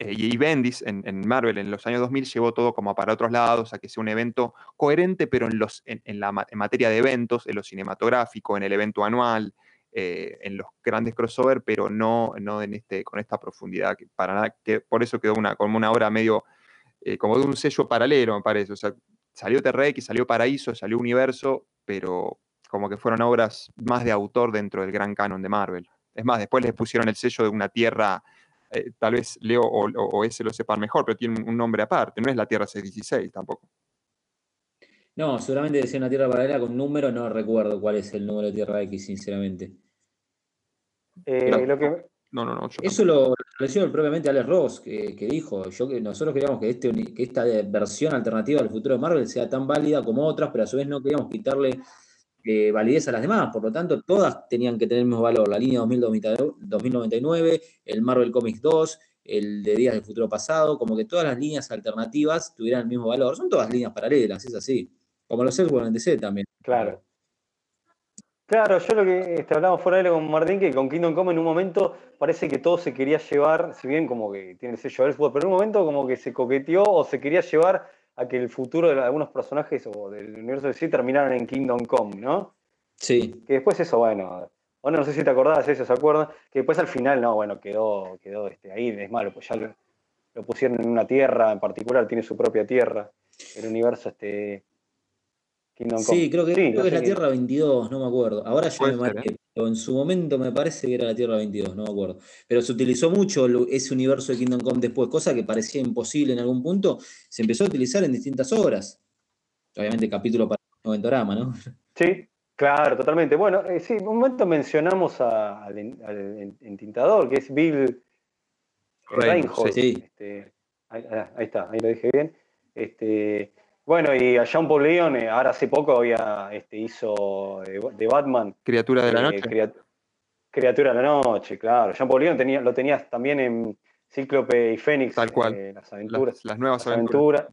eh, y Bendis en, Marvel en los años 2000 llevó todo como para otros lados, a que sea un evento coherente, pero en, los, en, la, materia de eventos, en lo cinematográfico, en el evento anual, eh, en los grandes crossover, pero no, no este, con esta profundidad, para nada, que por eso quedó una, como una obra medio, como de un sello paralelo, me parece. O sea, salió T-Rex, salió Paraíso, salió Universo, pero como que fueron obras más de autor dentro del gran canon de Marvel. Es más, después les pusieron el sello de una tierra eh, tal vez Leo o, ese lo sepan mejor, pero tiene un, nombre aparte, no es la Tierra 616 tampoco. No, seguramente decía una Tierra paralela con número, no recuerdo cuál es el número de Tierra X, sinceramente. Eh, no, no, no. Eso lo estableció propiamente Alex Ross, que, dijo, yo, que nosotros queríamos que, este, que esta versión alternativa del futuro de Marvel sea tan válida como otras, pero a su vez no queríamos quitarle eh, validez a las demás, por lo tanto, todas tenían que tener el mismo valor. La línea 2099, el Marvel Comics 2, el de Días del Futuro Pasado, como que todas las líneas alternativas tuvieran el mismo valor. Son todas líneas paralelas, es así. Como los Elseworlds en DC también. Claro. Claro, yo lo que este, hablamos fuera de con Martín, que con Kingdom Come en un momento parece que todo se quería llevar, si bien como que tiene el sello Elseworld, pero en un momento como que se coqueteó o se quería llevar a que el futuro de algunos personajes o del universo de sí terminaran en Kingdom Come, ¿no? Sí. Que después eso, bueno, bueno, no sé si te acordás, eso se acuerdan, que después al final, no, bueno, quedó, quedó este, ahí, es malo, pues ya lo, pusieron en una tierra en particular, tiene su propia tierra, el universo este Kingdom Come. Sí, creo que, creo que es la Tierra 22, no me acuerdo. Ahora yo me marqué, en su momento me parece que era la Tierra 22, no me acuerdo. Pero se utilizó mucho ese universo de Kingdom Come después, cosa que parecía imposible en algún punto, se empezó a utilizar en distintas obras. Obviamente capítulo para el Noventorama, ¿no? Sí, claro, totalmente. Bueno, eh, sí, un momento mencionamos al, entintador, que es Bill Reinhold. Sí. Este, ahí, está, ahí lo dije bien. Este, bueno, y a Jean Paul Leon, eh, ahora hace poco había, este, hizo eh, de, Batman. Criatura de la eh, Noche. criatura de la Noche, claro. Jean Paul Leon tenía, lo tenías también en Cíclope y Fénix. Tal cual. las aventuras. Las, nuevas aventuras.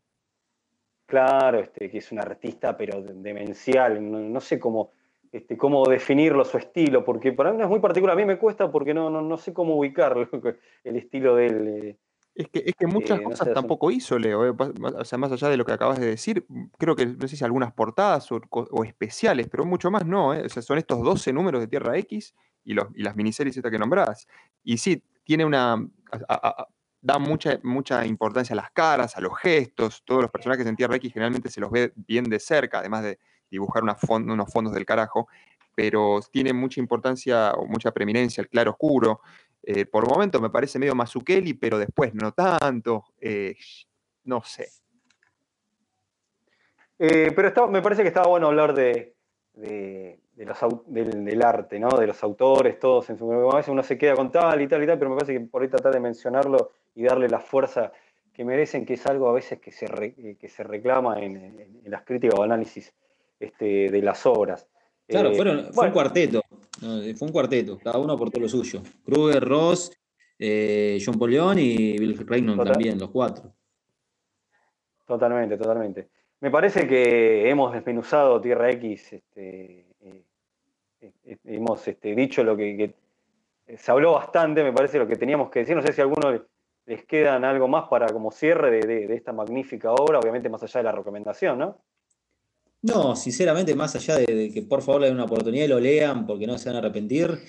Claro, este, que es un artista, pero demencial. No, sé cómo, este, cómo definirlo, su estilo, porque para mí es muy particular. A mí me cuesta porque no, no, no sé cómo ubicarlo, el estilo de él. Es que, es que muchas cosas tampoco hizo Leo, eh, o sea, más allá de lo que acabas de decir, creo que no sé si algunas portadas o, especiales, pero mucho más no, eh, o sea, son estos 12 números de Tierra X y, los, y las miniseries estas que nombrás. Y sí, tiene una, da mucha, mucha importancia a las caras, a los gestos, todos los personajes en Tierra X generalmente se los ve bien de cerca, además de dibujar unos fondos del carajo, pero tiene mucha importancia o mucha preeminencia el claro oscuro, eh, por momentos me parece medio Mazukeli, pero después no tanto. Eh, no sé. Eh, pero me parece que estaba bueno hablar de, del, arte, ¿no? De los autores, todos en su a veces uno se queda con tal y tal y tal, pero me parece que por ahí tratar de mencionarlo y darle la fuerza que merecen, que es algo a veces que se, que se reclama en, las críticas o análisis este, de las obras. Claro, fueron, fue un cuarteto. Fue un cuarteto, cada uno aportó lo suyo. Kruger, Ross, eh, John Polión y Bill Reynolds también, los cuatro. Totalmente, totalmente. Me parece que hemos desmenuzado Tierra X, este, eh, eh, hemos este, dicho lo que, se habló bastante, me parece lo que teníamos que decir. No sé si a alguno les quedan algo más para como cierre de, de esta magnífica obra, obviamente más allá de la recomendación, ¿no? No, sinceramente, más allá de, que por favor le den una oportunidad y lo lean porque no se van a arrepentir,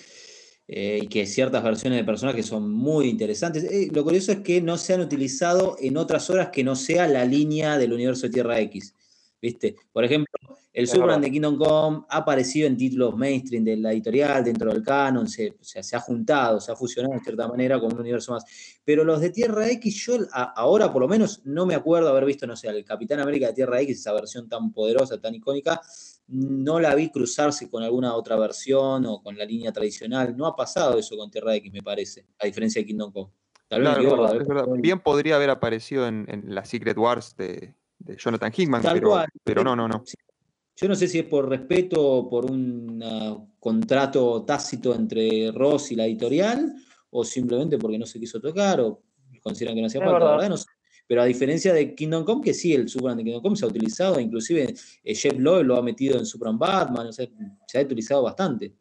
eh, y que ciertas versiones de personajes son muy interesantes. Eh, lo curioso es que no se han utilizado en otras horas que no sea la línea del universo de Tierra X. ¿Viste? Por ejemplo, el Superman de Kingdom Come ha aparecido en títulos mainstream de la editorial, dentro del canon, se, se ha juntado, se ha fusionado de cierta manera con un universo más. Pero los de Tierra X, yo ahora por lo menos no me acuerdo haber visto, no sé, el Capitán América de Tierra X, esa versión tan poderosa, tan icónica, no la vi cruzarse con alguna otra versión o con la línea tradicional. No ha pasado eso con Tierra X, me parece, a diferencia de Kingdom Come. Tal vez Bien podría haber aparecido en, la Secret Wars de, Jonathan Hickman, pero, no, no, no. Yo no sé si es por respeto o por un contrato tácito entre Ross y la editorial, o simplemente porque no se quiso tocar, o consideran que no hacía falta, Pero a diferencia de Kingdom Come, que sí, el Superman de Kingdom Come se ha utilizado, inclusive eh, Jeff Lowe lo ha metido en Superman Batman, se ha utilizado bastante.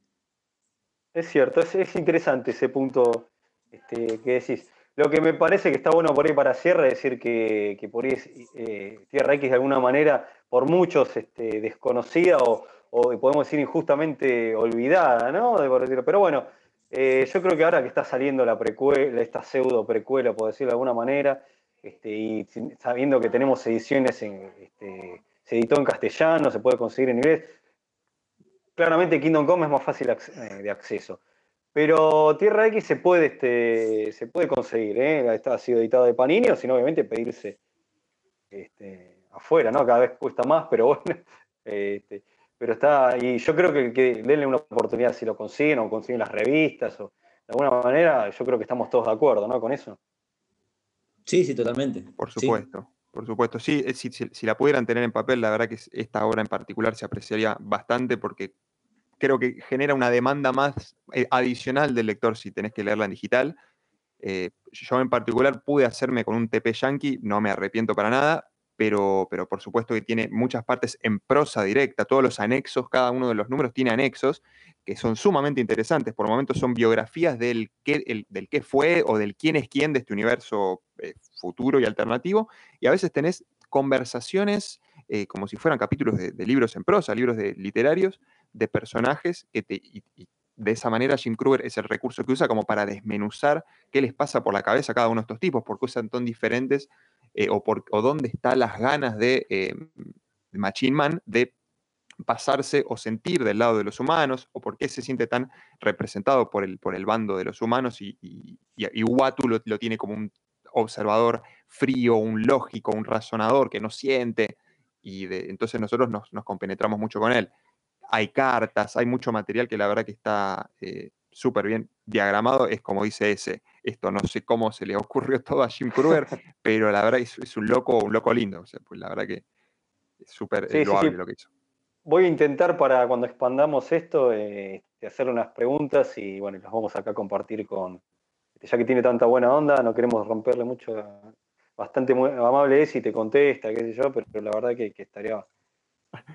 Es cierto, es, interesante ese punto este, que decís. Lo que me parece que está bueno por ahí para cierre es decir que, por ahí eh, Tierra X de alguna manera, por muchos este, desconocida o, podemos decir injustamente olvidada, ¿no? Pero bueno, eh, yo creo que ahora que está saliendo la precuela, esta pseudo precuela, por decirlo de alguna manera, este, y sabiendo que tenemos ediciones, en, este, se editó en castellano, se puede conseguir en inglés, claramente Kingdom Come es más fácil eh, de acceso. Pero Tierra X se puede, este, se puede conseguir, ¿eh? ha sido editado de Panini, o sino obviamente pedirse este, afuera, ¿no? Cada vez cuesta más, pero bueno. Este, pero está, y yo creo que, que, denle una oportunidad si lo consiguen o consiguen las revistas, o de alguna manera, yo creo que estamos todos de acuerdo, ¿no? Con eso. Sí, sí, totalmente. Por supuesto. Por supuesto, sí, eh, si, si, la pudieran tener en papel, la verdad que esta obra en particular se apreciaría bastante porque creo que genera una demanda más eh, adicional del lector si tenés que leerla en digital. Eh, yo en particular pude hacerme con un TP Yankee, no me arrepiento para nada, pero, pero por supuesto que tiene muchas partes en prosa directa, todos los anexos, cada uno de los números tiene anexos que son sumamente interesantes, por momentos son biografías del qué, del qué fue o del quién es quién de este universo eh, futuro y alternativo, y a veces tenés conversaciones como si fueran capítulos de, de, libros en prosa, libros de, literarios, de personajes que y, de esa manera Jim Kruger es el recurso que usa como para desmenuzar qué les pasa por la cabeza a cada uno de estos tipos, por qué usan tan diferentes eh, o, por, o dónde están las ganas de, eh, Machine Man de pasarse o sentir del lado de los humanos, o por qué se siente tan representado por el, por el bando de los humanos y, y, Watu lo, tiene como un observador frío, un lógico, un razonador que no siente, y entonces nosotros nos, nos compenetramos mucho con él hay cartas, hay mucho material que la verdad que está eh, súper bien diagramado. Es como dice ese, esto no sé cómo se le ocurrió todo a Jim Kruger, pero la verdad es, es, un loco, un loco lindo. O sea, pues la verdad que es súper eh, loable lo que hizo. Voy a intentar para cuando expandamos esto, eh, hacerle unas preguntas y bueno, las vamos acá a compartir con, este, ya que tiene tanta buena onda, no queremos romperle mucho, bastante amable es y te contesta, qué sé yo, pero, la verdad que, que estaría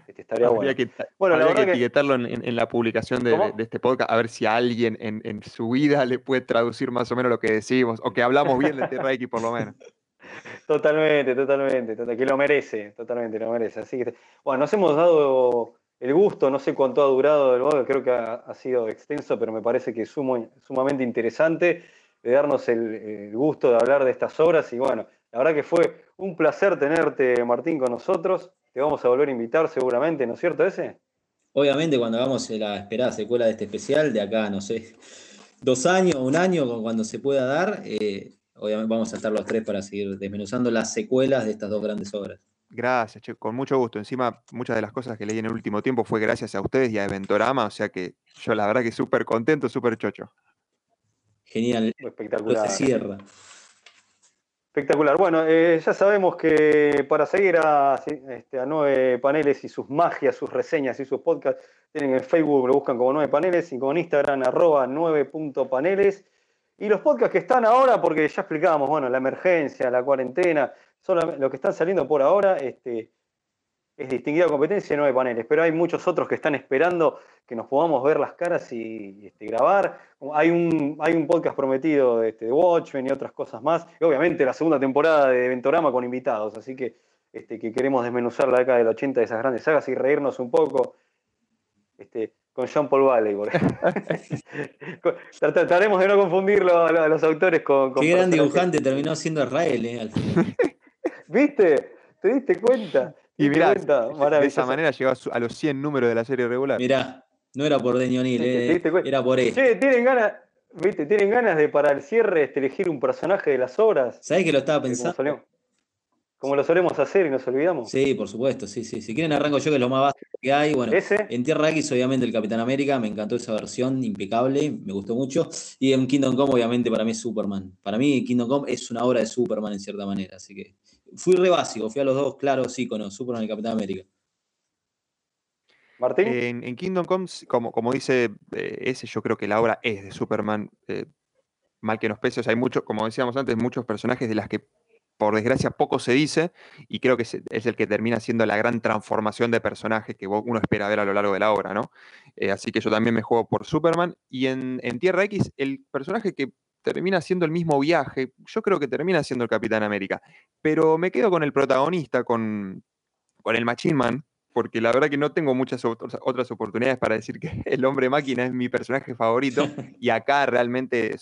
este, estaría Que, bueno, habría que etiquetarlo en, la publicación de, este podcast, a ver si alguien en, su vida le puede traducir más o menos lo que decimos, o que hablamos bien de Terra X por lo menos. Totalmente, totalmente, que lo merece, totalmente lo merece. Así que, bueno, nos hemos dado el gusto, no sé cuánto ha durado el creo que ha, sido extenso, pero me parece que es sumamente interesante de darnos el, gusto de hablar de estas obras y bueno, la verdad que fue un placer tenerte, Martín, con nosotros. Te vamos a volver a invitar seguramente, ¿no es cierto ese? Obviamente cuando hagamos la esperada secuela de este especial, de acá, no sé, dos años, un año, cuando se pueda dar, eh, obviamente vamos a estar los tres para seguir desmenuzando las secuelas de estas dos grandes obras. Gracias, che, con mucho gusto. Encima, muchas de las cosas que leí en el último tiempo fue gracias a ustedes y a Eventorama, o sea que yo la verdad que súper contento, súper chocho. Genial. Espectacular. Se cierra. Espectacular. Bueno, eh, ya sabemos que para seguir a, este, Nueve Paneles y sus magias, sus reseñas y sus podcasts, tienen en Facebook, lo buscan como Nueve Paneles y con Instagram arroba 9.paneles. Y los podcasts que están ahora, porque ya explicábamos, bueno, la emergencia, la cuarentena, son lo que están saliendo por ahora, este, es distinguida competencia nueve paneles, pero hay muchos otros que están esperando que nos podamos ver las caras y, este, grabar. Hay un, hay un podcast prometido este, de Watchmen y otras cosas más. Y obviamente la segunda temporada de Ventorama con invitados, así que, este, que queremos desmenuzar la década del 80 de esas grandes sagas y reírnos un poco este, con Jean Paul Valley. Trataremos de no confundirlo a los autores con... Qué gran dibujante terminó siendo Israel, eh, al final. ¿Viste? ¿Te diste cuenta? Y mirá, de esa manera llegó a los 100 números de la serie regular. Mirá, no era por Deño eh, era por él. Che, tienen ganas, ¿viste? ¿Tienen ganas de para el cierre este, elegir un personaje de las obras? ¿Sabés que lo estaba pensando? Como, lo solemos hacer y nos olvidamos. Sí, por supuesto, sí, sí. Si quieren arranco yo, que es lo más básico que hay. Bueno, en Tierra X, obviamente, el Capitán América, me encantó esa versión, impecable, me gustó mucho. Y en Kingdom Come, obviamente, para mí es Superman. Para mí, Kingdom Come es una obra de Superman en cierta manera, así que fui re básico, fui a los dos claros íconos, Superman y Capitán América. Martín. En, Kingdom Come, como, como dice eh, ese, yo creo que la obra es de Superman. Eh, mal que nos pese, hay muchos, como decíamos antes, muchos personajes de las que por desgracia poco se dice y creo que es, el que termina siendo la gran transformación de personaje que uno espera ver a lo largo de la obra, ¿no? Eh, así que yo también me juego por Superman y en, en, Tierra X el personaje que termina siendo el mismo viaje, yo creo que termina siendo el Capitán América, pero me quedo con el protagonista, con, con el Machine Man, porque la verdad que no tengo muchas otras oportunidades para decir que el hombre máquina es mi personaje favorito y acá realmente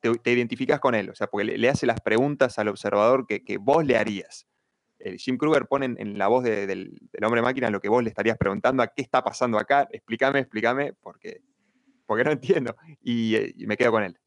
te, identificas con él, o sea, porque le, hace las preguntas al observador que, vos le harías. El Jim Kruger pone en, la voz del, hombre máquina lo que vos le estarías preguntando, a qué está pasando acá, explícame, explícame, porque, porque no entiendo, y, eh, y me quedo con él.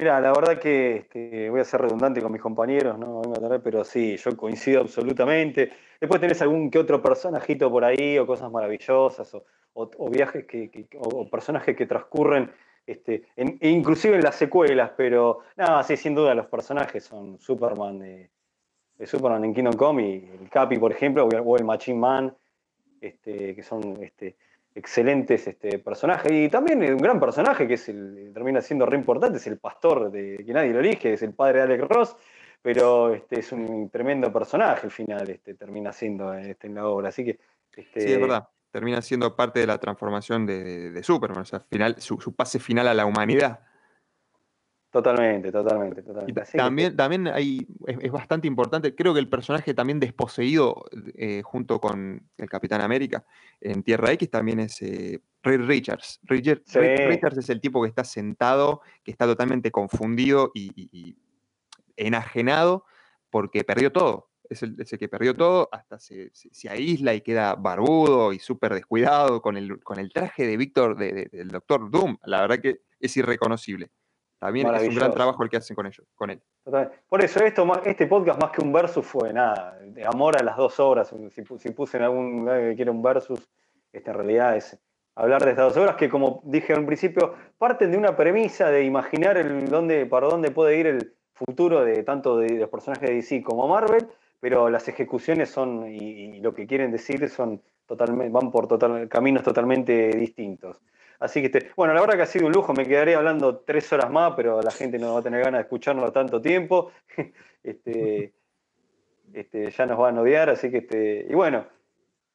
Mira, la verdad que este, voy a ser redundante con mis compañeros, ¿no? pero sí, yo coincido absolutamente. Después tenés algún que otro personajito por ahí, o cosas maravillosas, o, viajes que, o personajes que transcurren, este, e inclusive en las secuelas, pero nada, sí, sin duda los personajes son Superman de, Superman en Kingdom Come y el Capi, por ejemplo, o el Machine Man, este, que son este, excelentes este, personajes. Y también un gran personaje que es el, termina siendo re importante, es el pastor de que nadie lo elige, es el padre de Alex Ross, pero este, es un tremendo personaje al final, este, termina siendo este, en la obra. Así que. Este, sí, es verdad. Termina siendo parte de la transformación de, Superman, o sea, final, su, pase final a la humanidad. Totalmente, totalmente, totalmente. también, también hay, es, bastante importante, creo que el personaje también desposeído eh, junto con el Capitán América en Tierra X también es eh, Reed Richards. Richards es el tipo que está sentado, que está totalmente confundido y, enajenado porque perdió todo. Es el, que perdió todo, hasta se, aísla y queda barbudo y súper descuidado con el, con el traje de Víctor, del Doctor Doom. La verdad que es irreconocible. También es un gran trabajo el que hacen con ellos, con él. Por eso esto, este podcast más que un versus fue nada, de amor a las dos obras. Si, puse en algún que quiere un versus, este en realidad es hablar de estas dos obras que como dije al principio, parten de una premisa de imaginar el dónde, para dónde puede ir el futuro de tanto de, los personajes de DC como Marvel, pero las ejecuciones son y, lo que quieren decir son totalmente, van por total, caminos totalmente distintos. Así que, bueno, la verdad que ha sido un lujo, me quedaría hablando tres horas más, pero la gente no va a tener ganas de escucharnos tanto tiempo. este, este, ya nos van a odiar, así que, este, y bueno,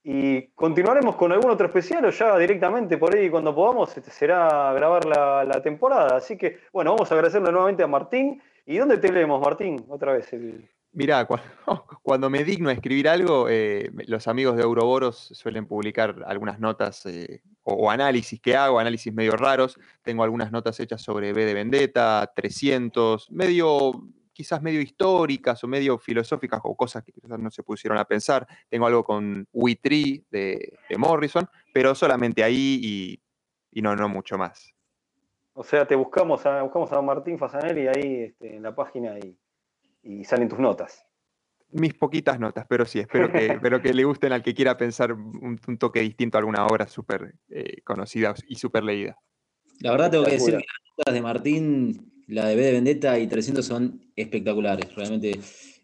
y continuaremos con algún otro especial o ya directamente por ahí cuando podamos este, será grabar la, temporada. Así que, bueno, vamos a agradecerle nuevamente a Martín. ¿Y dónde te leemos, Martín? Otra vez. El... Mirá, cuando, me digno a escribir algo, eh, los amigos de Euroboros suelen publicar algunas notas eh, o, análisis que hago, análisis medio raros. Tengo algunas notas hechas sobre B de Vendetta, 300, medio, quizás medio históricas o medio filosóficas o cosas que quizás no se pusieron a pensar. Tengo algo con We Tree de, Morrison, pero solamente ahí y, no, no mucho más. O sea, te buscamos a, buscamos a Martín Fasanelli ahí este, en la página y y salen tus notas. Mis poquitas notas, pero sí, espero que, espero que le gusten al que quiera pensar un, toque distinto a alguna obra súper eh, conocida y súper leída. La verdad tengo que decir que las notas de Martín, la de B de Vendetta y 300 son espectaculares. Realmente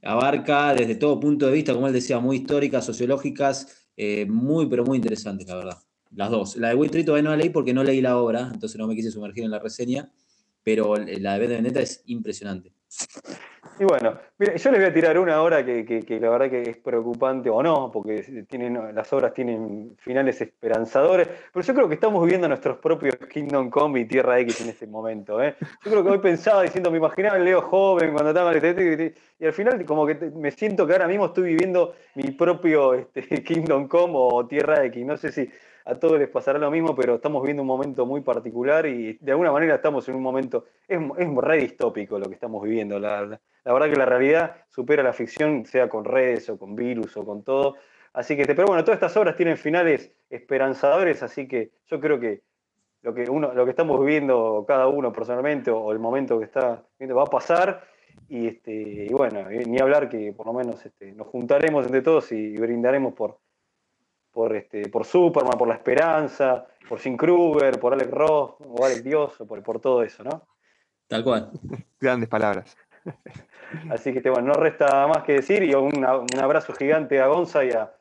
abarca desde todo punto de vista, como él decía, muy históricas, sociológicas, eh, muy, pero muy interesantes, la verdad. Las dos. La de Witry todavía no la leí porque no leí la obra, entonces no me quise sumergir en la reseña, pero la de B de Vendetta es impresionante. Y bueno, yo les voy a tirar una hora que, la verdad que es preocupante o no, porque tienen, las obras tienen finales esperanzadores, pero yo creo que estamos viviendo nuestros propios Kingdom Come y Tierra X en este momento. ¿eh? Yo creo que hoy pensaba diciendo, me imaginaba el Leo joven cuando estaba en y al final como que me siento que ahora mismo estoy viviendo mi propio este, Kingdom Come o Tierra X. No sé si a todos les pasará lo mismo, pero estamos viviendo un momento muy particular y de alguna manera estamos en un momento, es, es re distópico lo que estamos viviendo. La, la, verdad que la realidad supera la ficción, sea con redes o con virus o con todo. Así que, pero bueno, todas estas obras tienen finales esperanzadores, así que yo creo que lo que, uno, lo que estamos viviendo cada uno personalmente o, el momento que está viendo va a pasar. Y, este, y bueno, ni hablar que por lo menos este, nos juntaremos entre todos y brindaremos por, por, este, por Superman, por La Esperanza, por Sin Kruger, por Alex Ross, o Alex Dios, por, por todo eso, ¿no? Tal cual. Grandes palabras. Así que este, bueno, no resta más que decir y un, abrazo gigante a Gonza y a,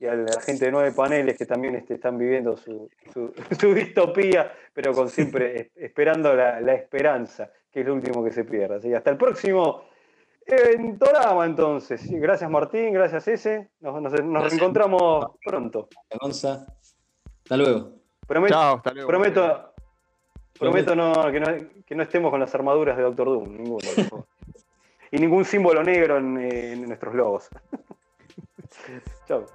la gente de nueve paneles que también este, están viviendo su, distopía, pero con siempre esperando la, la, esperanza, que es lo último que se pierde. Así que hasta el próximo en Torama, entonces. Gracias, Martín. Gracias, Ese. Nos, nos, reencontramos pronto. Hasta luego. Chao, hasta luego. Prometo, prometo no, que, no, que, no, estemos con las armaduras de Doctor Doom. Ninguno, y ningún símbolo negro en, en nuestros logos. Chao.